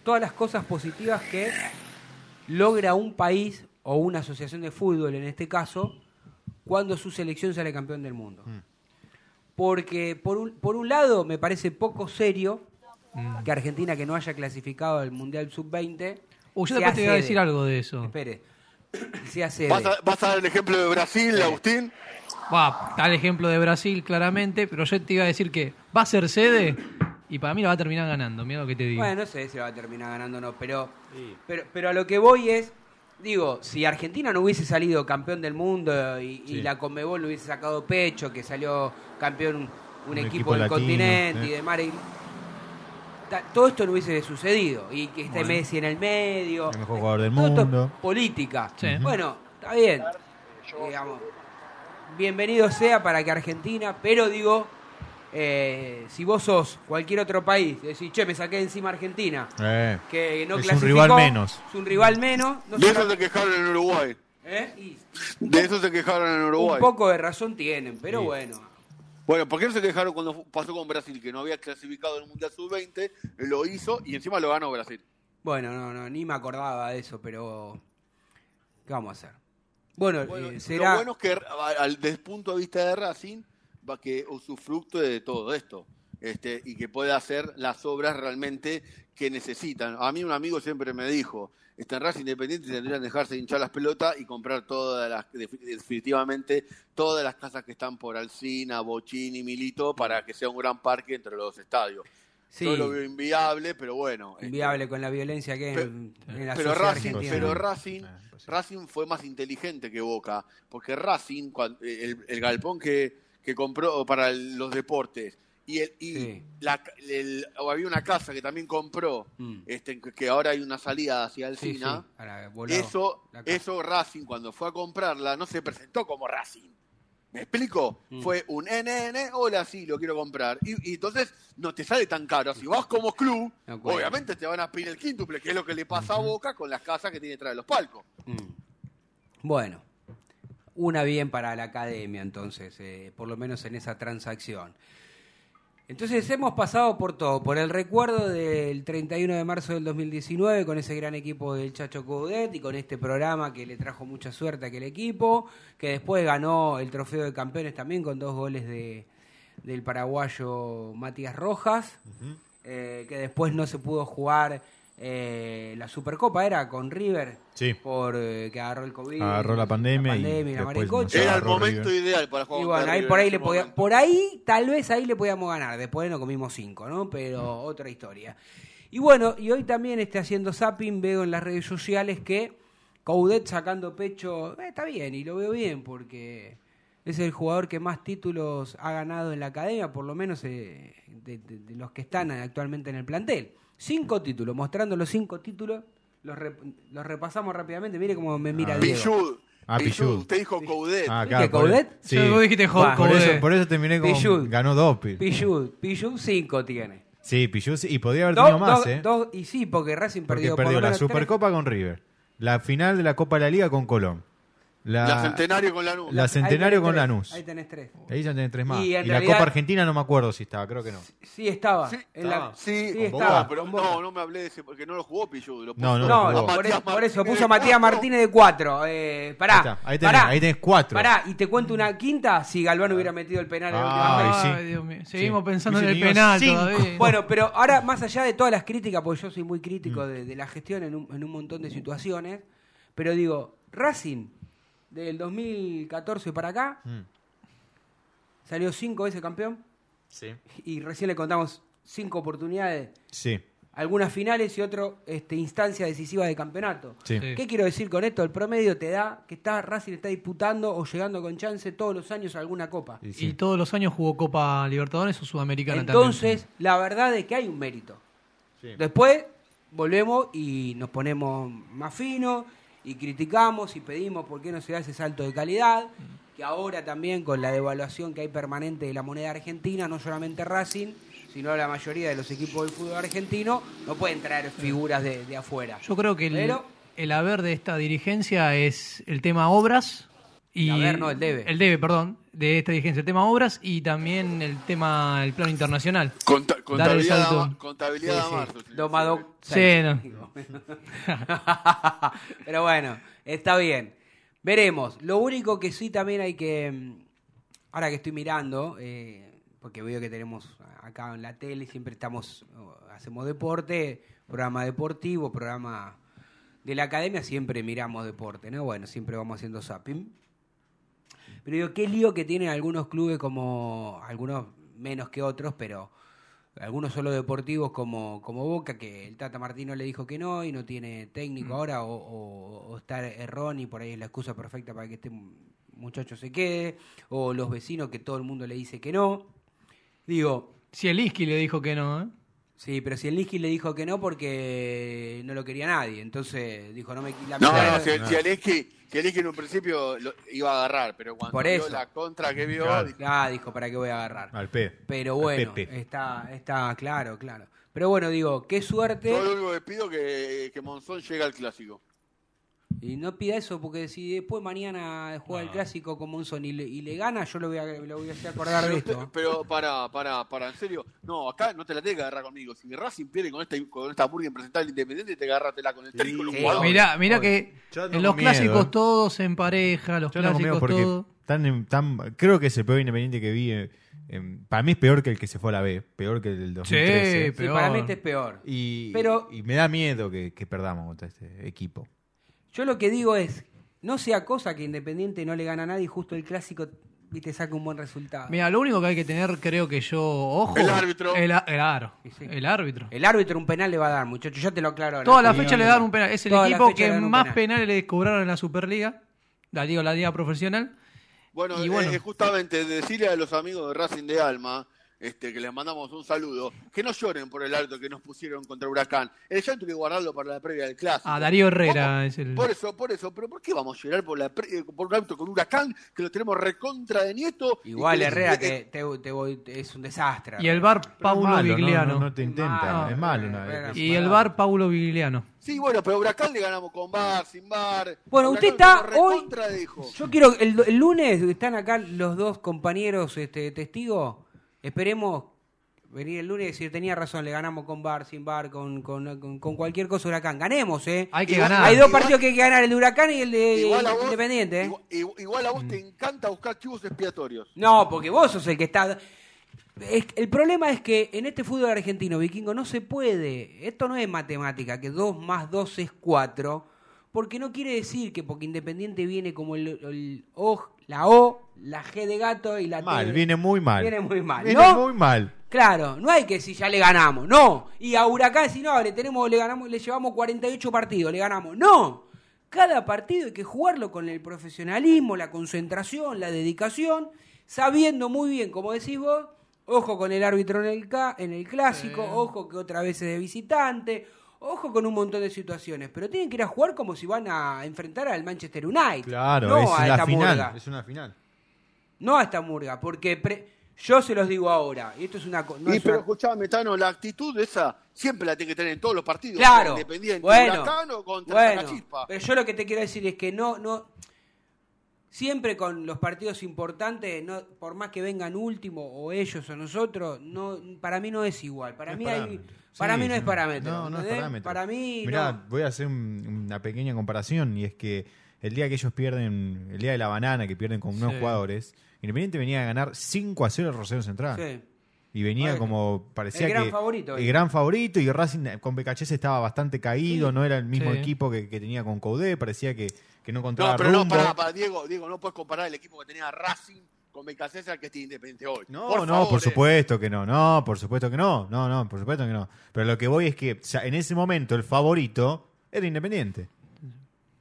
todas las cosas positivas que logra un país o una asociación de fútbol en este caso cuando su selección sale campeón del mundo. Porque por un, por un lado me parece poco serio que Argentina que no haya clasificado al Mundial Sub-20 Uh, yo después te voy a decir algo de eso. Espere. sede. ¿Vas a, vas a dar el ejemplo de Brasil, Agustín? Va, está el ejemplo de Brasil claramente, pero yo te iba a decir que va a ser sede y para mí la va a terminar ganando. Mira lo que te digo. Bueno, no sé si va a terminar ganando o no, pero, pero, pero a lo que voy es, digo, si Argentina no hubiese salido campeón del mundo y, la Conmebol no hubiese sacado pecho, que salió campeón un, Un equipo, equipo del latino, continente sí. y demás, todo esto no hubiese sucedido. Y que esté Bueno. Messi en el medio. El mejor jugador del mundo. política. Sí. Bueno, está bien. Digamos, bienvenido sea para que Argentina, pero digo, eh, si vos sos cualquier otro país, decís, che, me saqué encima Argentina, Eh, que no Es un rival menos. Es un rival menos. no De eso se quejaron en Uruguay. ¿eh? Y De eso se quejaron en un Uruguay. poco de razón tienen, pero Sí. bueno. Bueno, ¿por qué no se quejaron cuando pasó con Brasil, que no había clasificado en el Mundial Sub-20? Lo hizo y encima lo ganó Brasil. Bueno, no, no, ni me acordaba de eso, pero ¿qué vamos a hacer? Bueno, Bueno, eh, será... Lo bueno es que al, desde el punto de vista de Racing va que usufructue de todo esto este, y que pueda hacer las obras realmente que necesitan. A mí un amigo siempre me dijo, está en Racing Independiente tendrían que dejarse hinchar las pelotas y comprar todas las, defi- definitivamente todas las casas que están por Alcina, Bochini, Milito para que sea un gran parque entre los estadios. Sí, Yo lo veo inviable, pero bueno. este, inviable con la violencia que hay en, en la pero sociedad Racing, argentina. pero Racing, Ah, pues sí. Racing fue más inteligente que Boca, porque Racing, el, el galpón que, que compró para el- los deportes, y, el, y Sí. la- el- había una casa que también compró, Mm. este, que- ahora hay una salida hacia el Sí, Sina, sí, para volado, eso, eso Racing cuando fue a comprarla no se presentó como Racing. ¿Me explico? Mm. Fue un NN, hola, sí, lo quiero comprar. Y, y entonces no te sale tan caro. Si vas como club, obviamente te van a pedir el quíntuple, que es lo que le pasa a Boca con las casas que tiene detrás de los palcos. Mm. Bueno, una bien para la academia entonces, eh, por lo menos en esa transacción. Entonces hemos pasado por todo, por el recuerdo del 31 de marzo del 2019 con ese gran equipo del Chacho Coudet y con este programa que le trajo mucha suerte a aquel equipo, que después ganó el trofeo de campeones también con dos goles de, del paraguayo Matías Rojas, eh, que después no se pudo jugar eh, la Supercopa, era con River, Sí. por eh, que agarró el COVID, Agarró la pandemia y la después maricocha. Se Era el momento River. ideal para jugar Y bueno, ahí River por ahí le podía, por ahí, tal vez ahí le podíamos ganar. Después nos comimos cinco, ¿no? Pero otra historia. Y bueno, y hoy también esté haciendo zapping, veo en las redes sociales que Coudet sacando pecho, eh, está bien, y lo veo bien, porque es el jugador que más títulos ha ganado en la academia, por lo menos eh, de, de- de los que están actualmente en el plantel. Cinco títulos, mostrando los cinco títulos, los, rep- los repasamos rápidamente. Mire cómo me mira Ah. Diego. Pichud. Ah, Pichud. Pichud. Usted dijo Coudet. Ah, ¿Viste acá, por, Coudet? sí. Yo- vos dijiste por, Coudet. eso, por eso terminé con. Pichud. Ganó dos. pi- Pichud, Pichud 5 tiene. Sí, Pichud y podría haber tenido más, dos- ¿eh? dos- y sí, porque Racing Porque perdió, por perdió la. Supercopa con River. La final de la Copa de la Liga con Colón. La, La Centenario con Lanús. la Ahí Centenario con tres, Lanús. Ahí tenés tres. Ahí ya tenés tres más. Y Y, en la Copa Argentina no me acuerdo si estaba, creo que no. Sí estaba. Sí, en la- estaba. Sí, sí con estaba. Boca, pero no, no me hablé de ese, porque no lo jugó puso No, no No, lo no, jugó. por, eso, por eso puso de Matías cuatro. Martínez de 4. Eh, pará, Ahí está, ahí tenés, pará, ahí tenés cuatro. Pará, y te cuento una quinta si Galván hubiera metido el penal en la última Ay, fecha. sí. Ay, Dios mío. Seguimos Sí. pensando en el penal todavía. Bueno, pero ahora, más allá de todas las críticas, porque yo soy muy Mm. crítico de, de la gestión en un, en un montón de situaciones, pero digo, Racing, del 2014 para acá, Mm. salió cinco veces campeón Sí. y recién le contamos cinco oportunidades Sí. algunas finales y otro este, instancia decisiva de campeonato. Sí. Sí. ¿Qué quiero decir con esto? El promedio te da que está Racing está disputando o llegando con chance todos los años a alguna copa. Y todos los años jugó Copa Libertadores o Sudamericana Entonces, la verdad es que hay un mérito. Sí. Después volvemos y nos ponemos más finos y criticamos y pedimos por qué no se da ese salto de calidad. Que ahora también con la devaluación que hay permanente de la moneda argentina, no solamente Racing, sino la mayoría de los equipos del fútbol argentino, no pueden traer figuras de, de afuera. Yo creo que el, Pero- el haber de esta dirigencia es el tema obras. Y El haber, no, el debe. El debe, perdón, de esta dirigencia. El tema obras y también el tema, el plano internacional. Conta- Dar el contabilidad, salto. a, ma- contabilidad a marzo. sí. Domado. Sí, no. Pero bueno, está bien. Veremos. Lo único que sí también hay que. mm, Ahora que estoy mirando, eh, porque veo que tenemos acá en la tele, siempre estamos. oh, Hacemos deporte, programa deportivo, programa de la academia, siempre miramos deporte, ¿no? Bueno, siempre vamos haciendo zapping. Pero digo, qué lío que tienen algunos clubes como. Algunos menos que otros, pero algunos solo deportivos como, como Boca, que el Tata Martino le dijo que no y no tiene técnico ahora, o, o, o está Errón y por ahí es la excusa perfecta para que este muchacho se quede, o los vecinos que todo el mundo le dice que no. Digo, Si el Isqui le dijo que no, ¿eh? Sí, pero si el Liski le dijo que no porque no lo quería nadie, entonces dijo, no me la No, no, si, si Aleski, si Aleski en un principio lo iba a agarrar, pero cuando Por vio eso. la contra que vio, Claro. dijo, Ah, dijo, ¿para qué voy a agarrar? Al P. Pero bueno, está, está claro, claro. Pero bueno, digo, qué suerte. yo lo único que pido que, que Monzón llegue al clásico. Y no pida eso, porque si después mañana juega el clásico con Monzón y le, y le gana, yo lo voy a, lo voy a hacer acordar de esto. pero para, para, para, en serio, no, acá no te la tenés que agarrar conmigo. Si Racing pierde con esta, con esta Burger presentable independiente, te agarratela con el técnico y los sí. Mirá, mirá que en los miedo, clásicos ¿eh? todos en pareja, los Yo clásicos todos. tan, en- tan- creo que es el peor independiente que vi. eh, em, para mí es peor que el que se fue a la B, peor que el del 2013. Sí, Sí, peor. para mí este es peor. Y, Pero- y me da miedo que, que perdamos contra este equipo. Yo lo que digo es, no sea cosa que Independiente no le gana a nadie y justo el clásico y te saque un buen resultado. Mira, lo único que hay que tener, creo que yo, ojo. El árbitro. El, el aro. Y sí. El árbitro. El árbitro un penal le va a dar, muchachos, ya te lo aclaro ahora. Toda la fecha le dan un penal. Es el Toda equipo que más penal. penales le cobraron en la Superliga. La liga, la liga profesional. Bueno, Y bueno. eh, justamente decirle a los amigos de Racing de Alma, este, que les mandamos un saludo, que no lloren por el alto que nos pusieron contra Huracán. El llanto hay que guardarlo para la previa del clásico. A Darío Herrera ¿Cómo? es el. Por eso, por eso, pero ¿por qué vamos a llorar por, la pre- eh, por un auto con Huracán que lo tenemos recontra de nieto? Igual que- Herrera eh, te, te- te voy- es un desastre. Y el bar Paulo malo, Vigliano. No, no te intenta, malo. es malo una vez. Y el bar Paulo Vigliano. Sí, bueno, pero Huracán le ganamos con bar, sin bar. Bueno, Huracán usted está hoy- dijo. Yo quiero, el, el lunes están acá los dos compañeros este, testigos. Esperemos venir el lunes y decir, tenía razón, le ganamos con bar, sin bar, con, con, con- con cualquier cosa Huracán. Ganemos, ¿eh? Hay que Igual- ganar. Hay dos Igual- partidos que hay que ganar, el de Huracán y el de Igual a vos, Independiente, ¿eh? igual, a vos te encanta buscar chivos expiatorios. No, porque vos sos el que está... Es- el problema es que en este fútbol argentino, vikingo, no se puede. Esto no es matemática, que 2 más 2 es 4. Porque no quiere decir que porque Independiente viene como el, el O, la O, la G de gato y la T Mal, viene muy mal. Viene muy mal. Viene ¿no? muy mal. Claro, no hay que decir ya le ganamos, no. Y a Huracán si no, le tenemos, le ganamos, le llevamos 48 partidos, le ganamos. No. Cada partido hay que jugarlo con el profesionalismo, la concentración, la dedicación, sabiendo muy bien, como decís vos, ojo con el árbitro en el, ca- en el clásico, ojo que otra vez es de visitante, ojo con un montón de situaciones, pero tienen que ir a jugar como si van a enfrentar al Manchester United. Claro, no es a la esta final. murga. Es una final. No a esta murga, porque pre- yo se los digo ahora, y esto es una... no y es pero una- escuchame, Tano, la actitud esa siempre la tiene que tener en todos los partidos. Claro. Independiente, bueno, Huracán o contra bueno, Sacachispa. pero yo lo que te quiero decir es que no, no, siempre con los partidos importantes, no, por más que vengan último o ellos o nosotros, no, para mí no es igual. Para No mí es hay, para Sí, mí no es parámetro. No, no es parámetro. Para mí Mirá, no. voy a hacer un- una pequeña comparación y es que el día que ellos pierden, el día de la banana, que pierden con unos Sí. jugadores, Independiente venía a ganar 5 a 0 al Rosario Central. Sí. Y venía como, parecía el gran que favorito, el gran favorito y Racing con Becachese estaba bastante caído, Sí. no era el mismo Sí. equipo que, que tenía con Coudé, parecía que, que no encontraba No, pero no, rumbo. pará, pará, Diego, Diego, no puedes comparar el equipo que tenía Racing con Becasesa que esté independiente hoy. No, Por no, favor, por eh. supuesto que no, no, por supuesto que no, no, no, por supuesto que no. Pero lo que voy es que o sea, en ese momento el favorito era Independiente.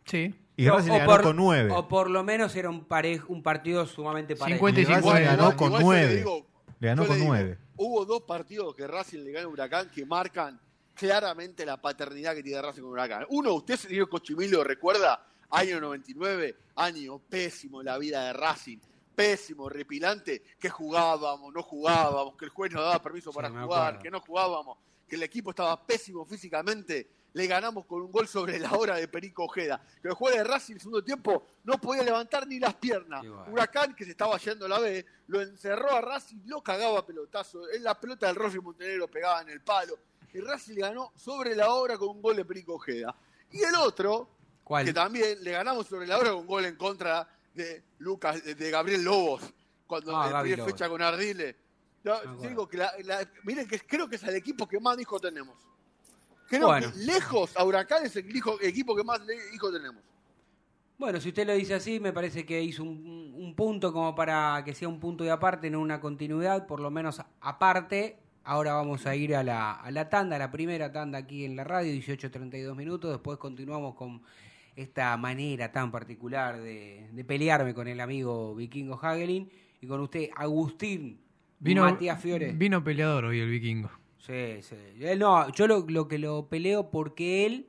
Sí. Y No, Racing o le ganó por- con nueve. O por lo menos era un, parej- un partido sumamente parejo. 50 y Y Racing 50. le ganó con igual yo nueve. le digo- Le ganó con digo, nueve. Hubo dos partidos que Racing le gana a Huracán que marcan claramente la paternidad que tiene Racing con Huracán. Uno, usted, señor Cochimilio, recuerda, año 99, año pésimo en la vida de Racing. Pésimo, repilante, que jugábamos, no jugábamos, que el juez nos daba permiso para jugar, acuerdo. que no jugábamos, que el equipo estaba pésimo físicamente. Le ganamos con un gol sobre la hora de Perico Ojeda. Que el juez de Racing en el segundo tiempo no podía levantar ni las piernas. Huracán, que se estaba yendo a la B, lo encerró a Racing, lo cagaba a pelotazo. En la pelota del Rossi Montenegro pegaba en el palo. Y Racing le ganó sobre la hora con un gol de Perico Ojeda. Y el otro, ¿Cuál? que también le ganamos sobre la hora con un gol en contra de Lucas, de, Gabriel Lobos, cuando Ah, en fecha con Ardile. No, acuerdo. digo que la- la- miren que creo que es el equipo que más hijos tenemos. Creo Bueno. que lejos a Huracán es el hijo- equipo que más hijos tenemos. Bueno, si usted lo dice así, me parece que hizo un, un punto como para que sea un punto de aparte, no una continuidad, por lo menos aparte. Ahora vamos a ir a la, a la tanda, a la primera tanda aquí en la radio, 18.32 minutos. Después continuamos con esta manera tan particular de, de pelearme con el amigo Vikingo Hagelin y con usted, Agustín Vino, Matías Fiore. vino peleador hoy el vikingo. Sí, sí. Él no, yo lo, lo que lo peleo porque él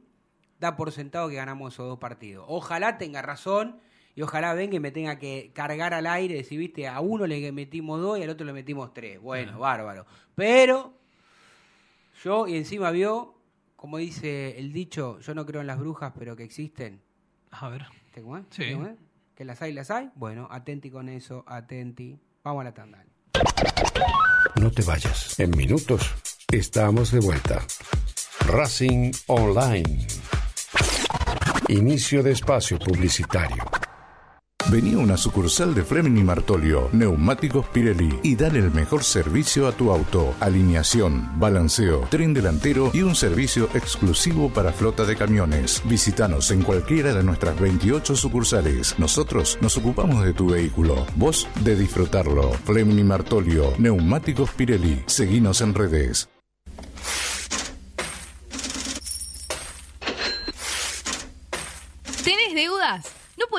da por sentado que ganamos esos dos partidos. Ojalá tenga razón y ojalá venga y me tenga que cargar al aire y decir, viste, a uno le metimos dos y al otro le metimos tres. Bueno, bárbaro. Pero yo, y encima vio, como dice el dicho, yo no creo en las brujas, pero que existen. A ver. ¿Viste cómo es? Sí. Que las hay, las hay. Bueno, atenti con eso, atenti. Vamos a la tanda. No te vayas. En minutos estamos de vuelta. Racing Online. Inicio de espacio publicitario. Vení a una sucursal de Fleming Martolio, Neumáticos Pirelli y dale el mejor servicio a tu auto. Alineación, balanceo, tren delantero y un servicio exclusivo para flota de camiones. Visítanos en cualquiera de nuestras 28 sucursales. Nosotros nos ocupamos de tu vehículo, vos de disfrutarlo. Fleming y Martolio, Neumáticos Pirelli. Seguinos en redes. ¿Tenés deudas? ¿No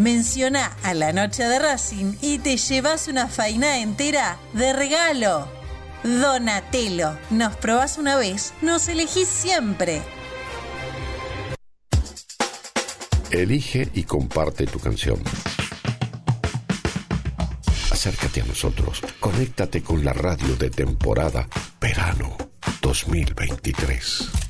menciona a la noche de Racing y te llevas una faina entera de regalo. Donatello, nos probás una vez, nos elegís siempre. Elige y comparte tu canción. Acércate a nosotros. Conéctate con la radio de temporada Verano 2023.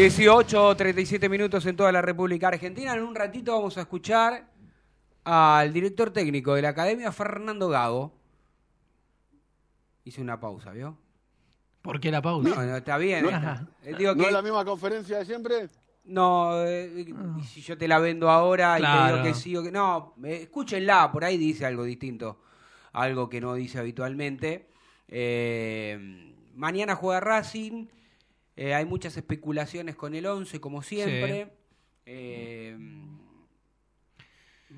18, 37 minutos en toda la República Argentina. En un ratito vamos a escuchar al director técnico de la academia, Fernando Gago. Hice una pausa, ¿vio? ¿Por qué la pausa? No, no, está bien. ¿No. Eh, digo ¿No que- es la misma conferencia de siempre? No, eh, y si yo te la vendo ahora y te Claro. digo que sí o que no, eh, escúchenla, por ahí dice algo distinto, algo que no dice habitualmente. Eh, mañana juega Racing, eh, hay muchas especulaciones con el 11, como siempre. Eh,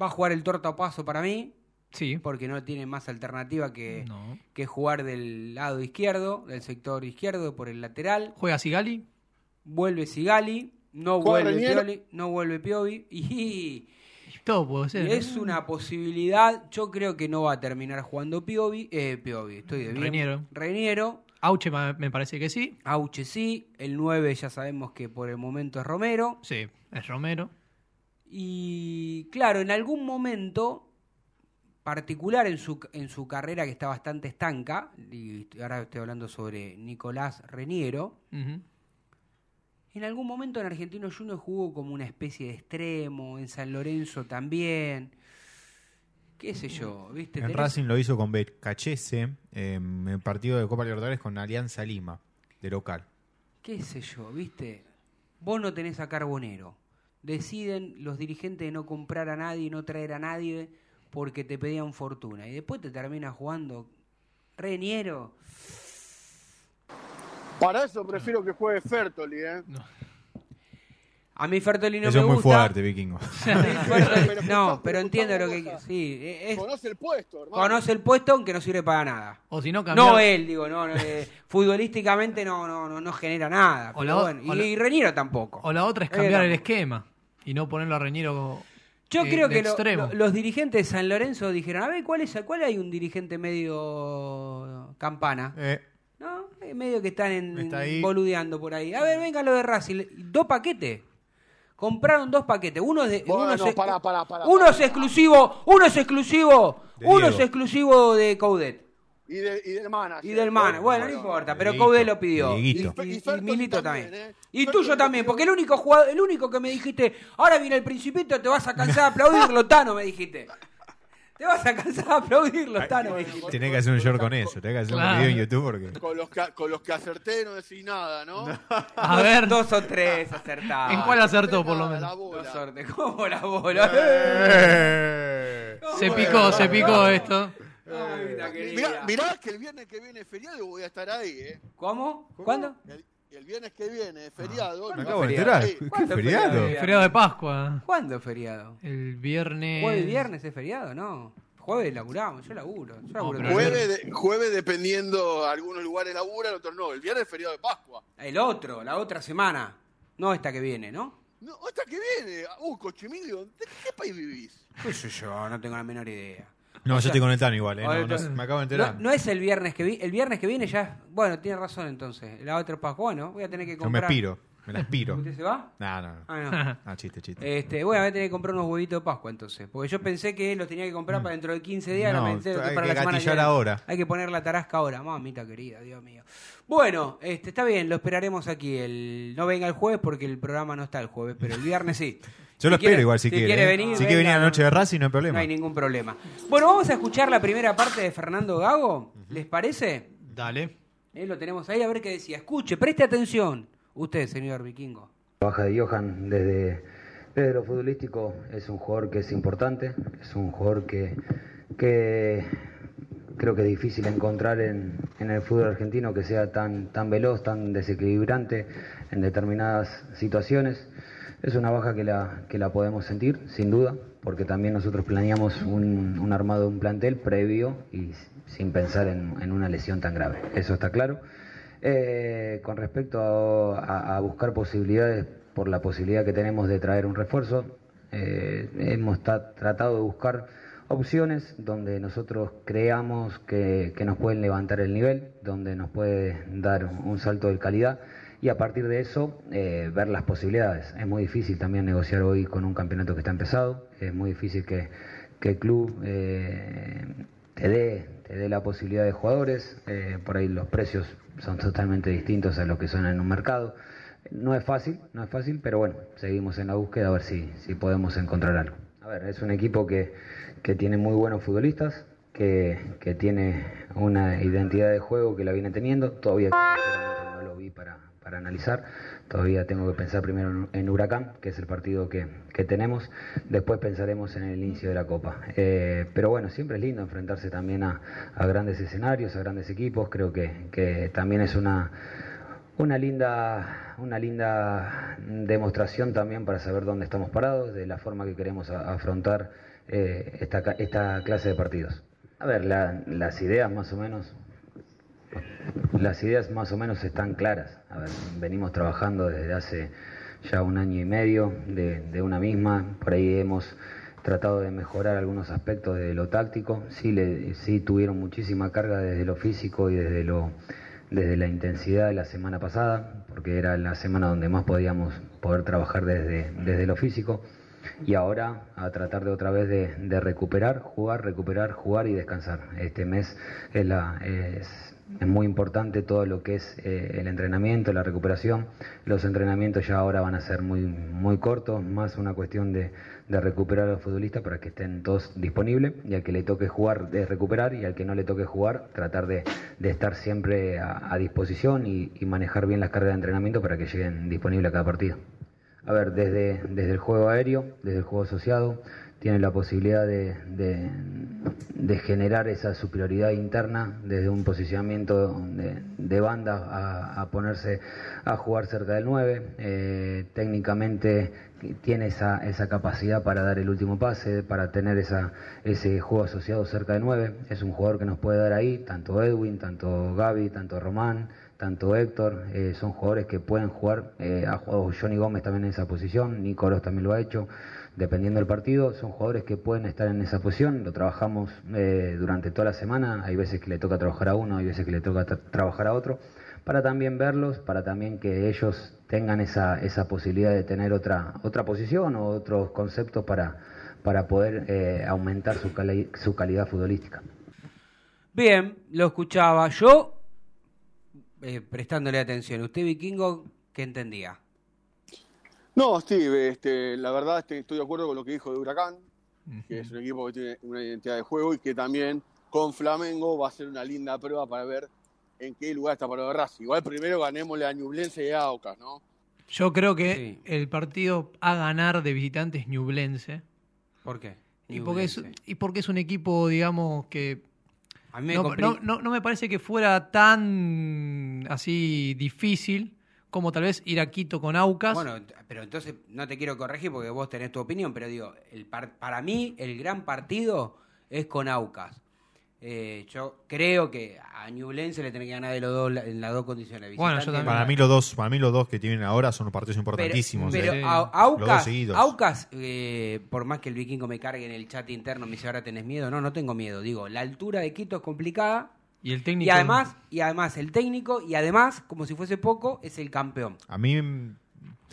va a jugar el torta a paso para mí, Sí. porque no tiene más alternativa que, No. que jugar del lado izquierdo, del sector izquierdo, por el lateral. ¿Juega Sigali? Vuelve Sigali, no ¿Juega vuelve? Pioli, no vuelve Piovi y, Todo puede ser. es una posibilidad. Yo creo que no va a terminar jugando Piovi, eh, Piovi, estoy de bien. Reñero. Reñero, Auche me parece que sí. Auche sí, el 9 ya sabemos que por el momento es Romero. Sí, es Romero. Y claro, en algún momento particular en su, en su carrera que está bastante estanca, y ahora estoy hablando sobre Nicolás Ujú. En algún momento en Argentino Junior jugó como una especie de extremo, en San Lorenzo también. ¿Qué sé yo? ¿Viste? En Tenés- Racing lo hizo con Becachese en el partido de Copa Libertadores con Alianza Lima, de local. ¿Qué sé yo? ¿Viste? Vos no tenés a Carbonero. Deciden los dirigentes de no comprar a nadie, no traer a nadie porque te pedían fortuna. Y después te terminas jugando Reniero. Para eso prefiero que juegue Fertoli, ¿eh? A mí Fertoli no Eso me es muy gusta. fuerte, vikingo. Fertoli- no, pero entiendo lo que... Sí, es, Conoce el puesto, hermano. conoce el puesto aunque no sirve para nada. O si no, cambiar. No él, digo, no, no, eh, futbolísticamente no, no, no, no genera nada. O pero la o- bueno, o y, la- y Reniero tampoco. O la otra es Eh, cambiar el esquema y no ponerlo a Reñero. Yo eh, creo que lo- extremo. lo- los dirigentes de San Lorenzo dijeron, a ver, ¿cuál es cuál hay un dirigente medio campana? Eh, ¿No? Eh, medio que están en, Está boludeando por ahí. A ver, venga lo de Racing. Dos paquetes. Compraron dos paquetes. Uno es de, Bueno, uno es, pará, pará, pará, uno pará. es exclusivo, uno es exclusivo, De uno Diego. es exclusivo de Coudet. Y, de- y del manager. Y del man, bueno, no importa, pero Coudet lo pidió. Y, Dieguito. y- Y y Fertoli Milito también, también. ¿eh? Y tuyo también, porque el único jugador, el único que me dijiste, ahora viene el principito, te vas a cansar de aplaudirlo, Tano, me dijiste. Te vas a cansar de aplaudirlo, Tano, tenés que hacer un short con eso, tenés que hacer Claro. un video en YouTube porque... Con los, que, con los que acerté no decís nada, ¿no? A ver, Dos o tres acertados. ¿en cuál acertó por lo menos? La bola. Dos sortes, ¿cómo la bola? Eh. Se picó, se picó esto. Ay. Mirá, mirá que el viernes que viene es feriado y voy a estar ahí, ¿eh? ¿Cómo? ¿Cuándo? El, el viernes que viene es feriado. Me no acabo de feriado. enterar. Sí. ¿Qué ¿Cuándo es feriado? feriado? Feriado de Pascua. ¿Cuándo es feriado? El viernes. ¿Jueves viernes es feriado? No. Jueves laburamos, yo laburo. Yo laburo pero el Jueves, de- jueves dependiendo, algunos lugares laburan, otros no. El viernes es feriado de Pascua. El otro, la otra semana. No esta que viene, ¿no? No, hasta que viene. Uh, Cochimilio, ¿de qué país vivís? ¿Qué sé yo? No tengo la menor idea. No, yo estoy con el Tano igual, eh. No, me acabo de enterar. no es el viernes que vi, el viernes que viene ya. Bueno, tiene razón entonces. La otra Pascua, bueno, voy a tener que Yo me comprar. piro. Me la aspiro. ¿Usted se va? No, no, no. Ah, no. Ah, chiste, chiste. Este, bueno, voy a tener que comprar unos huevitos de Pascua entonces. Porque yo pensé que los tenía que comprar para dentro de 15 días. No, pensé hay para que la semana viene. ahora. Hay que poner la tarasca ahora. Mamita querida, Dios mío. Bueno, este, está bien, lo esperaremos aquí. El, no venga el jueves porque el programa no está el jueves, pero el viernes sí. Yo lo Si quiere- espero igual si, quiere. quiere ¿eh? venir, si quiere venir a la noche de Racing, no hay problema. No hay ningún problema. Bueno, vamos a escuchar la primera parte de Fernando Gago. ¿Les parece? Dale. Eh, lo tenemos ahí a ver qué decía. Escuche, preste atención. Usted, señor Vikingo. La baja de Johan desde, desde lo futbolístico es un jugador que es importante, es un jugador que, que creo que es difícil encontrar en, en el fútbol argentino que sea tan, tan veloz, tan desequilibrante en determinadas situaciones. Es una baja que la, que la podemos sentir, sin duda, porque también nosotros planeamos un, un armado de un plantel previo y sin pensar en, en una lesión tan grave. Eso está claro. Eh, con respecto a, buscar posibilidades, por la posibilidad que tenemos de traer un refuerzo, eh, hemos ta- tratado de buscar opciones donde nosotros creamos que, que nos pueden levantar el nivel, donde nos puede dar un salto de calidad y a partir de eso eh, ver las posibilidades. Es muy difícil también negociar hoy con un campeonato que está empezado, es muy difícil que, que el club eh, te dé te dé la posibilidad de jugadores, eh, por ahí los precios son totalmente distintos a los que son en un mercado. No es fácil, no es fácil, pero bueno, seguimos en la búsqueda a ver si, si podemos encontrar algo. A ver, es un equipo que, que tiene muy buenos futbolistas, que, que tiene una identidad de juego que la viene teniendo, todavía no lo vi para, para analizar, todavía tengo que pensar primero en, Huracán, que es el partido que, tenemos, después pensaremos en el inicio de la Copa. Eh, pero bueno, siempre es lindo enfrentarse también a, grandes escenarios, a grandes equipos, creo que, que también es una una linda, una linda demostración también para saber dónde estamos parados, de la forma que queremos afrontar eh, esta, esta clase de partidos. A ver, la- las ideas más o menos, las ideas más o menos están claras. Venimos trabajando desde hace ya un año y medio de, una misma, por ahí hemos tratado de mejorar algunos aspectos de lo táctico, sí, sí tuvieron muchísima carga desde lo físico y desde lo desde la intensidad de la semana pasada, porque era la semana donde más podíamos poder trabajar desde, desde lo físico, y ahora a tratar de otra vez de, de recuperar, jugar, recuperar, jugar y descansar. Este mes es, la, es, es muy importante todo lo que es eh, el entrenamiento, la recuperación. Los entrenamientos ya ahora van a ser muy, muy cortos, más una cuestión de, de recuperar a los futbolistas para que estén todos disponibles y al que le toque jugar de recuperar y al que no le toque jugar tratar de, estar siempre a, disposición y, y manejar bien las cargas de entrenamiento para que lleguen disponibles a cada partido. A ver, desde, desde el juego aéreo, desde el juego asociado, tiene la posibilidad de, de- generar esa superioridad interna desde un posicionamiento de, de banda a, ponerse a jugar cerca del 9. Eh, técnicamente tiene esa, esa capacidad para dar el último pase, para tener esa, ese juego asociado cerca de 9. Es un jugador que nos puede dar ahí, tanto Edwin, tanto Gaby, tanto Román, tanto Héctor, eh, son jugadores que pueden jugar, eh, ha jugado Johnny Gómez también en esa posición, Nicolos también lo ha hecho, dependiendo del partido, son jugadores que pueden estar en esa posición, lo trabajamos eh, durante toda la semana, hay veces que le toca trabajar a uno, hay veces que le toca tra- trabajar a otro, para también verlos, para también que ellos tengan esa, esa posibilidad de tener otra, otra posición o otros conceptos para, para poder eh, aumentar su, su calidad futbolística. Bien, lo escuchaba yo eh, prestándole atención. ¿Usted, Vikingo, qué entendía? No, Steve, este, la verdad este, estoy de acuerdo con lo que dijo de Huracán, que es un equipo que tiene una identidad de juego y que también con Flamengo va a ser una linda prueba para ver en qué lugar está parado Racing. Igual primero ganémosle a Ñublense y a Aucas, ¿no? Yo creo que el partido a ganar de visitantes es Ñublense. ¿Por qué? Y porque, es, Ñublense. y porque es un equipo, digamos, que A mí me no, compre- no- no- no me parece que fuera tan así difícil como tal vez ir a Quito con Aucas. Bueno, pero entonces no te quiero corregir porque vos tenés tu opinión, pero digo, el par- para mí el gran partido es con Aucas. Eh, yo creo que a Ñublense le tiene que ganar de los dos en las dos condiciones. Para mí los dos, para mí los dos que tienen ahora son partidos importantísimos. Pero, ¿eh? Aucas. Aucas eh, por más que el vikingo me cargue en el chat interno, me dice ahora tenés miedo. No, no tengo miedo. Digo, la altura de Quito es complicada. Y el técnico. Y además, y además el técnico, y además, como si fuese poco, es el campeón. A mí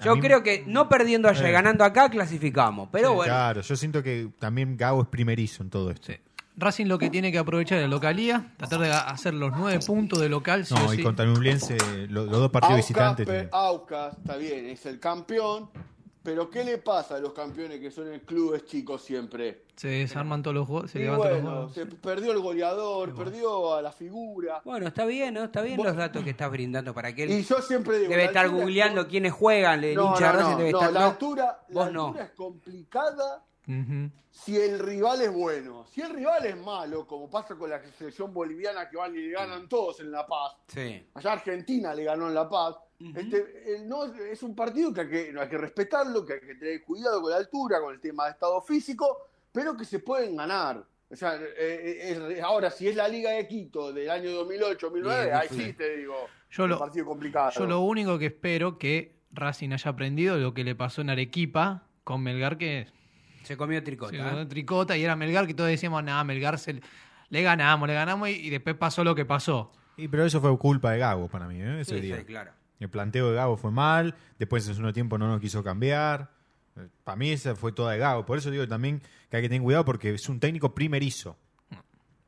Yo mí- creo que no perdiendo allá y Eh. ganando acá, clasificamos. Pero Sí, bueno, Claro, yo siento que también Gago es primerizo en todo esto. Racing lo que tiene que aprovechar es la localía, tratar de hacer los nueve puntos de local. sí No, o y sí. contra Nublense, lo- los, dos partidos Aucas, visitantes. pe- Aucas, está bien, es el campeón. Pero ¿qué le pasa a los campeones que son en clubes chicos siempre? Se desarman todos los juegos, se Y levantan los bueno, juegos. se perdió el goleador, perdió a la figura. bueno, está bien, ¿no? Está bien los datos que estás brindando para que él Y yo siempre digo, debe estar googleando quiénes juegan, el No, hincha de no, no, debe no, estar. la altura, la altura es complicada si el rival es bueno. Si el rival es malo, como pasa con la selección boliviana que van y le ganan todos en La Paz. Sí. Allá Argentina le ganó en La Paz. Este, el- no, es un partido que hay que, hay que respetarlo, que hay que tener cuidado con la altura, con el tema de estado físico, pero que se pueden ganar. O sea, eh, eh, es- ahora, si es la Liga de Quito del año 2008-2009, Bien, ahí sí te digo, Yo un lo- partido complicado. Yo lo único que espero que Racing haya aprendido lo que le pasó en Arequipa con Melgar, que Se comió tricota. se ¿eh? ganó tricota y era Melgar, que todos decíamos, nada, Melgar se, le ganamos, le ganamos y, y después pasó lo que pasó. Y, pero eso fue culpa de Gago para mí, ¿eh? ese Sí, día. sí, claro. El planteo de Gago fue mal, después en segundo tiempo no nos quiso cambiar. Para mí esa fue toda de Gago. Por eso digo también que hay que tener cuidado porque es un técnico primerizo.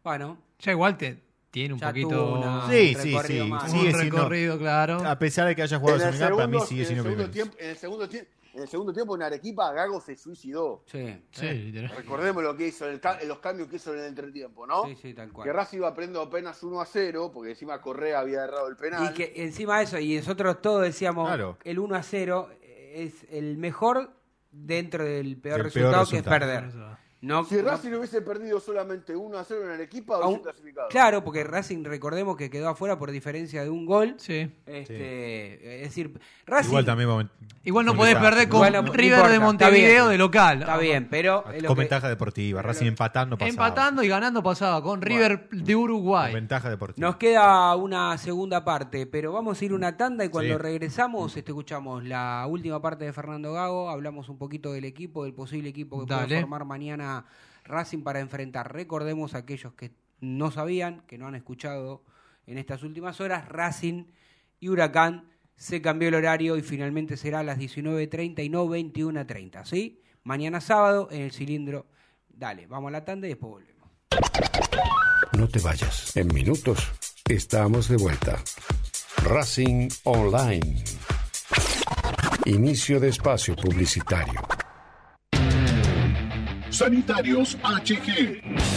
Bueno, Ya igual te, tiene un Ya poquito una- Sí, un sí, recorrido sí. más. un Sigue siendo- recorrido, claro. A pesar de que haya jugado en el, Senegal, para mí segundo, sigue siendo segundo primerizo. tiempo, en, el segundo tiempo, en el segundo tiempo en Arequipa, Gago se suicidó. sí. Sí, literal. Recordemos lo que hizo, el ca- los cambios que hizo en el entretiempo, ¿no? Sí, sí, tal Que cual. Racing iba perdiendo apenas 1 a 0, porque encima Correa había errado el penal. Y que encima de eso, y nosotros todos decíamos, Claro. el 1 a 0 es el mejor dentro del peor resultado peor que es resultado. perder. No, Si no- Racing hubiese perdido solamente 1 a 0 en Arequipa, aún- hubiese clasificado. claro, porque Racing, recordemos que quedó afuera por diferencia de un gol. Sí. Este, Es decir, Racing... Igual también Igual no con podés perder con no- River importa, de Montevideo bien. de local. Está bien, pero... lo Con que- ventaja deportiva. Racing empatando pasaba. Empatando y ganando pasaba con River de Con Uruguay. ventaja deportiva. Nos queda una segunda parte, pero vamos a ir una tanda y cuando Sí. regresamos este, escuchamos la última parte de Fernando Gago, hablamos un poquito del equipo, del posible equipo que puede Dale. formar mañana Racing para enfrentar. Recordemos a aquellos que no sabían, que no han escuchado en estas últimas horas, Racing y Huracán se cambió el horario y finalmente será a las 19.30 y no 21.30, ¿sí? Mañana sábado en el cilindro. Dale, vamos a la tanda y después volvemos. No te vayas. En minutos estamos de vuelta. Racing Online. Inicio de espacio publicitario. Sanitarios HG.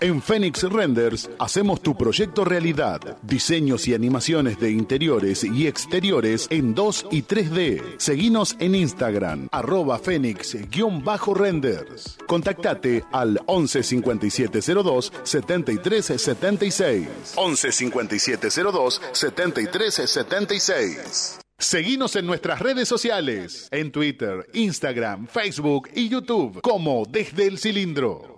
En Phoenix Renders hacemos tu proyecto realidad. Diseños y animaciones de interiores y exteriores en 2 y 3D. Seguinos en Instagram, arroba Phoenix-renders. Contactate al 11 5702 73 76. 11 5702 73 76. Seguinos en nuestras redes sociales, en Twitter, Instagram, Facebook y YouTube, como Desde el Cilindro.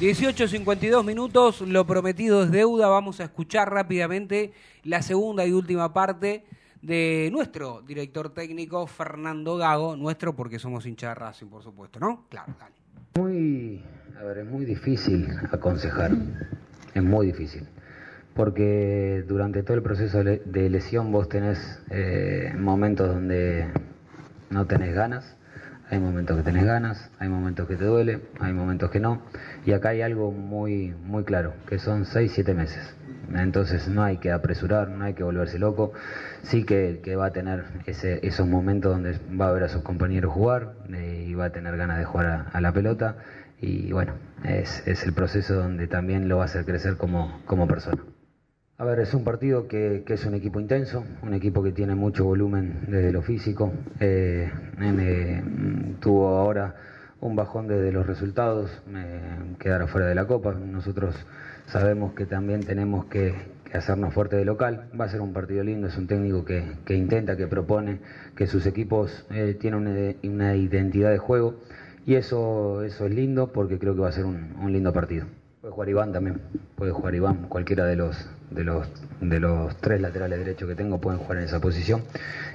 ...18.52 minutos, lo prometido es deuda, vamos a escuchar rápidamente la segunda y última parte de nuestro director técnico Fernando Gago, nuestro porque somos hincha de Racing, por supuesto, ¿no? Claro, dale. Muy, a ver, es muy difícil aconsejar, es muy difícil, porque durante todo el proceso de lesión vos tenés eh, momentos donde no tenés ganas, hay momentos que tenés ganas, hay momentos que te duele, hay momentos que no, y acá hay algo muy, muy claro, que son 6, 7 meses. Entonces no hay que apresurar, no hay que volverse loco. Sí que, va a tener ese, esos momentos donde va a ver a sus compañeros jugar eh, y va a tener ganas de jugar a, a la pelota. Y bueno, es, es el proceso donde también lo va a hacer crecer como, como persona. A ver, es un partido que, es un equipo intenso, un equipo que tiene mucho volumen desde lo físico. Eh, mm, tuvo ahora un bajón desde los resultados, me quedar fuera de la Copa. Nosotros sabemos que también tenemos que, hacernos fuerte de local. Va a ser un partido lindo, es un técnico que, intenta, que propone, que sus equipos eh, tienen una, identidad de juego. Y eso, eso es lindo porque creo que va a ser un lindo partido. Puede jugar Iván también, puede jugar Iván, cualquiera de los, de los, de los tres laterales derechos que tengo pueden jugar en esa posición.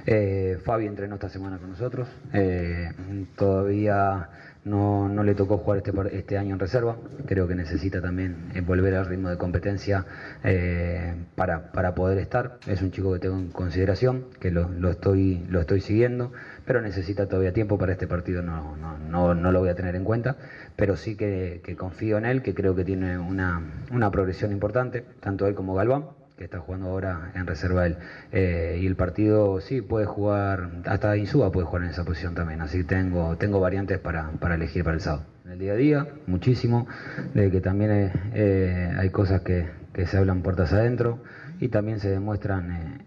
Eh, Fabi entrenó esta semana con nosotros, eh, todavía no, no le tocó jugar este, este año en reserva, creo que necesita también eh, volver al ritmo de competencia eh, para, para poder estar. Es un chico que tengo en consideración, que lo, lo estoy, lo estoy siguiendo, pero necesita todavía tiempo para este partido, no, no, no, no lo voy a tener en cuenta, pero sí que, confío en él, que creo que tiene una, una progresión importante, tanto él como Galván que está jugando ahora en reserva él. Eh, y el partido sí puede jugar, hasta Insúa puede jugar en esa posición también, así que tengo, tengo variantes para, para elegir para el sábado. En el día a día, muchísimo, de que también eh, eh, hay cosas que, que se hablan puertas adentro y también se demuestran eh,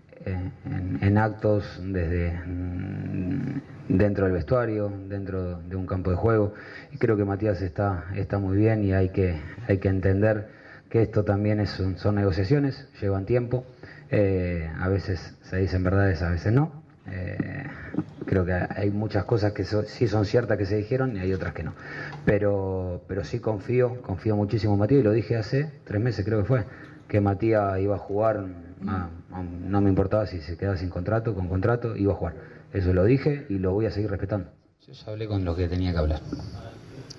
en, actos desde mm, dentro del vestuario, dentro de un campo de juego. Y creo que Matías está, está muy bien y hay que, hay que entender que esto también es son negociaciones, llevan tiempo, eh, a veces se dicen verdades, a veces no. Eh, creo que hay muchas cosas que so- sí son ciertas que se dijeron y hay otras que no. Pero, pero sí confío, confío muchísimo en Matías y lo dije hace tres meses creo que fue, que Matías iba a jugar, ah, ah, no me importaba si se quedaba sin contrato, con contrato, iba a jugar. Eso lo dije y lo voy a seguir respetando. Yo ya hablé con lo que tenía que hablar.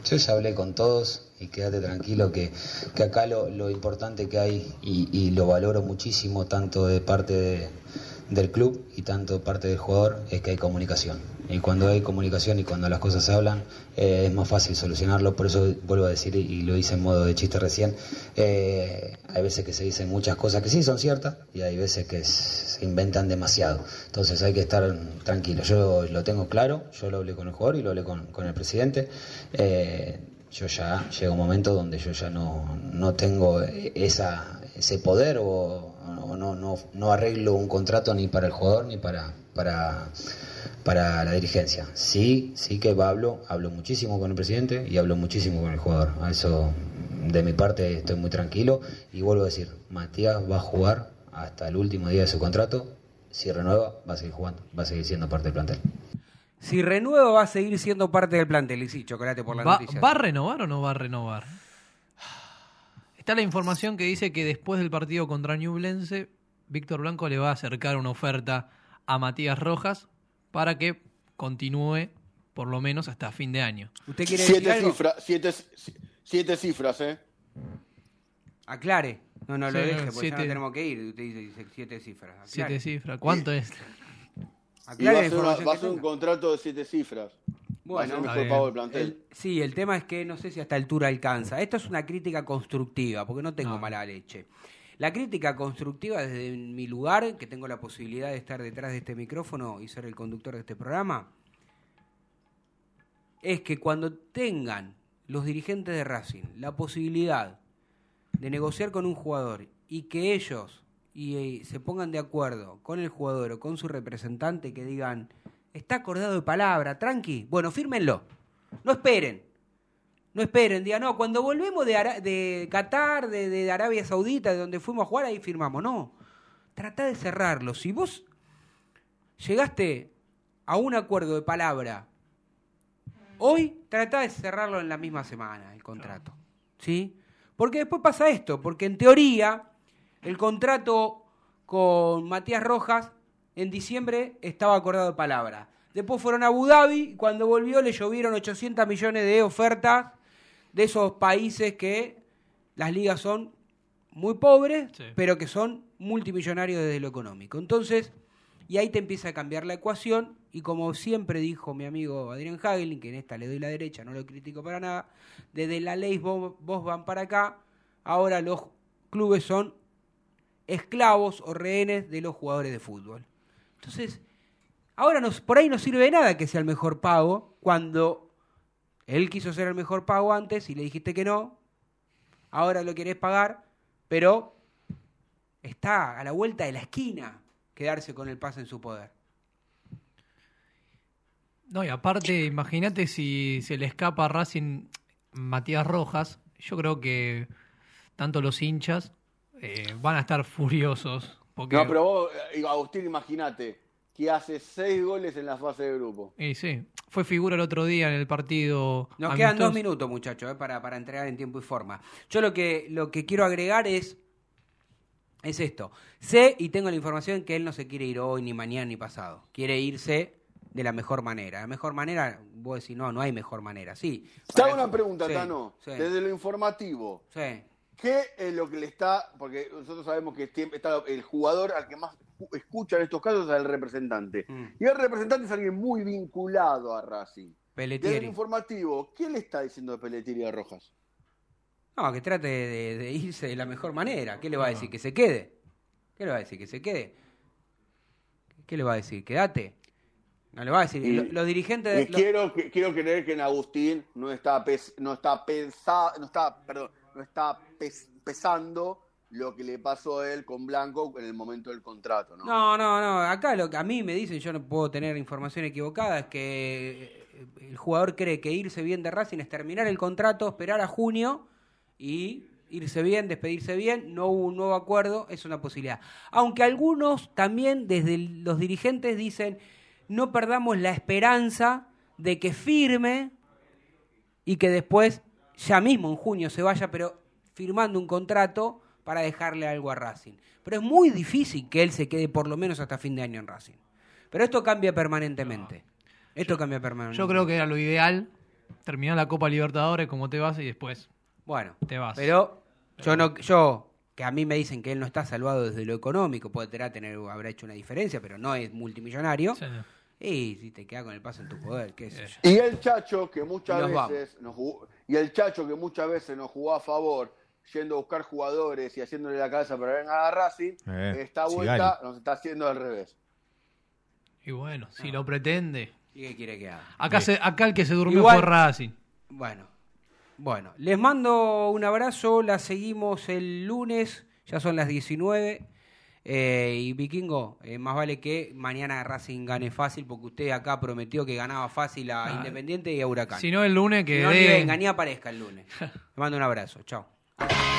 Yo ya hablé con todos y quédate tranquilo que, que acá lo, lo importante que hay y, y lo valoro muchísimo tanto de parte de- del club y tanto parte del jugador es que hay comunicación. Y cuando hay comunicación y cuando las cosas se hablan eh, es más fácil solucionarlo. Por eso vuelvo a decir y lo hice en modo de chiste recién, eh, hay veces que se dicen muchas cosas que sí son ciertas y hay veces que se inventan demasiado. Entonces hay que estar tranquilo. Yo lo tengo claro, yo lo hablé con el jugador y lo hablé con, con el presidente. Eh, yo ya llega un momento donde yo ya no, no tengo esa, ese poder o, o no, no, no arreglo un contrato ni para el jugador ni para, para, para la dirigencia. Sí, sí que hablo, hablo muchísimo con el presidente y hablo muchísimo con el jugador. A eso de mi parte estoy muy tranquilo y vuelvo a decir, Matías va a jugar hasta el último día de su contrato. Si renueva, va a seguir jugando, va a seguir siendo parte del plantel. Si renueva va a seguir siendo parte del plantel. Y sí, chocolate por la ¿Va, noticia. va a renovar o no va a renovar? Está la información que dice que después del partido contra Ñublense, Víctor Blanco le va a acercar una oferta a Matías Rojas para que continúe por lo menos hasta fin de año. ¿Usted quiere decir Siete algo? cifras, siete, siete cifras, ¿eh? Aclare. No, no lo Sí, deje, porque ya siete- no tenemos que ir. Usted dice, dice siete cifras. Siete cifras. ¿Cuánto es? Aclare va a ser, una- información va a que ser un contrato de siete cifras. Va a ser Bueno, mejor pago del plantel. El- sí, el tema es que no sé si a esta altura alcanza. Esto es una crítica constructiva, porque no tengo No. mala leche. La crítica constructiva desde mi lugar, que tengo la posibilidad de estar detrás de este micrófono y ser el conductor de este programa, es que cuando tengan los dirigentes de Racing la posibilidad de negociar con un jugador y que ellos y, eh, se pongan de acuerdo con el jugador o con su representante que digan, está acordado de palabra, tranqui, bueno, fírmenlo, no esperen, no esperen, digan, no, cuando volvemos de, Ara- de Qatar, de, de Arabia Saudita, de donde fuimos a jugar, ahí firmamos, no, trata de cerrarlo, si vos llegaste a un acuerdo de palabra Hoy trata de cerrarlo en la misma semana, el contrato. ¿Sí? Porque después pasa esto, porque en teoría el contrato con Matías Rojas en diciembre estaba acordado de palabra. Después fueron a Abu Dhabi y cuando volvió le llovieron 800 millones de ofertas de esos países que las ligas son muy pobres, Sí. pero que son multimillonarios desde lo económico. Entonces, y ahí te empieza a cambiar la ecuación y como siempre dijo mi amigo Adrián Hagelin, que en esta le doy la derecha, no lo critico para nada, desde la ley vos, vos van para acá, ahora los clubes son esclavos o rehenes de los jugadores de fútbol. Entonces, ahora nos, por ahí no sirve de nada que sea el mejor pago cuando él quiso ser el mejor pago antes y le dijiste que no, ahora lo querés pagar, pero está a la vuelta de la esquina quedarse con el pase en su poder. No, y aparte, imagínate si se le escapa a Racing Matías Rojas. Yo creo que tanto los hinchas eh, van a estar furiosos. Porque, No, pero vos, eh, Agustín, imagínate que hace seis goles en la fase de grupo. Y sí, fue figura el otro día en el partido. Nos quedan dos minutos, muchachos, eh, para, para entregar en tiempo y forma. Yo lo que, lo que quiero agregar es, es esto. Sé y tengo la información que él no se quiere ir hoy, ni mañana, ni pasado. Quiere irse de la mejor manera. La mejor manera, vos decís, no, no hay mejor manera. Sí. Te hago una pregunta, Sí, Tano. sí, Desde lo informativo, sí. ¿Qué es lo que le está.? Porque nosotros sabemos que siempre está el jugador al que más escucha en estos casos es al representante. Mm. Y el representante es alguien muy vinculado a Racing. Desde el Pelletieri. informativo, ¿qué le está diciendo de Pelletieri a Rojas? No, que trate de, de irse de la mejor manera. ¿Qué le va a decir? ¿Que se quede? ¿Qué le va a decir? ¿Que se quede? ¿Qué le va a decir? ¿Quédate? No le va a decir. Y- los dirigentes... de- quiero, quiero creer que en Agustín no está, pes- no está pensado, no está, perdón, no está pes- pesando lo que le pasó a él con Blanco en el momento del contrato, ¿no? No, no, no. Acá lo que a mí me dicen, yo no puedo tener información equivocada, es que eh, el jugador cree que irse bien de Racing es terminar el contrato, esperar a junio y irse bien, despedirse bien. No hubo un nuevo acuerdo, es una posibilidad. Aunque algunos también desde los dirigentes dicen, no perdamos la esperanza de que firme y que después, ya mismo en junio, se vaya, pero firmando un contrato para dejarle algo a Racing. Pero es muy difícil que él se quede por lo menos hasta fin de año en Racing. Pero esto cambia permanentemente. Esto cambia permanentemente. Yo creo que era lo ideal terminar la Copa Libertadores como te vas y después Bueno, te vas. pero yo no, yo que a mí me dicen que él no está salvado desde lo económico, podrá tener, habrá hecho una diferencia, pero no es multimillonario. Sí. Y si te queda con el paso en tu poder, qué sé yo. Y el Chacho que muchas veces nos jugó, y el Chacho que muchas veces nos jugó a favor, yendo a buscar jugadores y haciéndole la cabeza para venir a Racing, Eh, esta vuelta Sigali. nos está haciendo al revés. Y bueno, si lo pretende. ¿Y qué quiere que haga? Acá, se- acá el que se durmió Igual- fue Racing. Bueno, bueno, les mando un abrazo, la seguimos el lunes, ya son las 19. eh, y Vikingo, eh, más vale que mañana Racing gane fácil, porque usted acá prometió que ganaba fácil a Ah, Independiente y a Huracán. Si no, el lunes que Si no, ni venga, ni aparezca el lunes. Le mando un abrazo, chao. En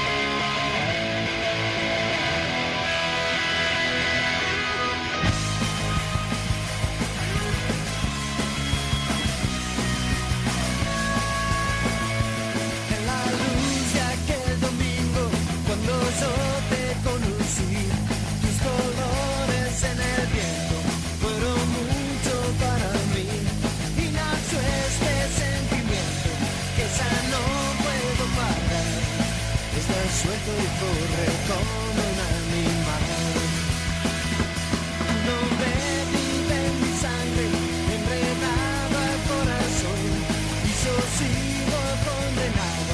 suelto y corre como un animal. No me vive mi sangre, enredado al corazón, y yo sigo condenado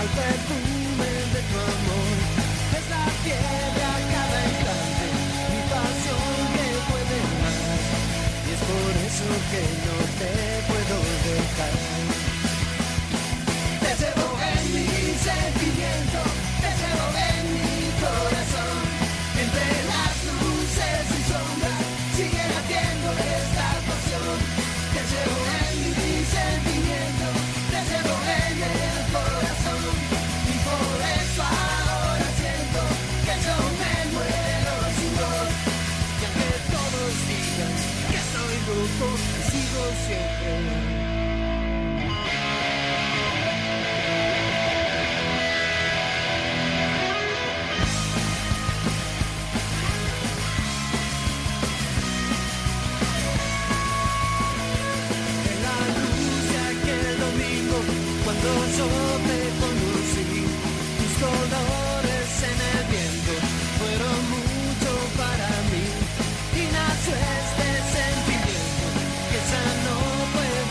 al perfume de tu amor. Es la piedra cada instante, mi pasión que puede más, y es por eso que no te puedo dejar. Battle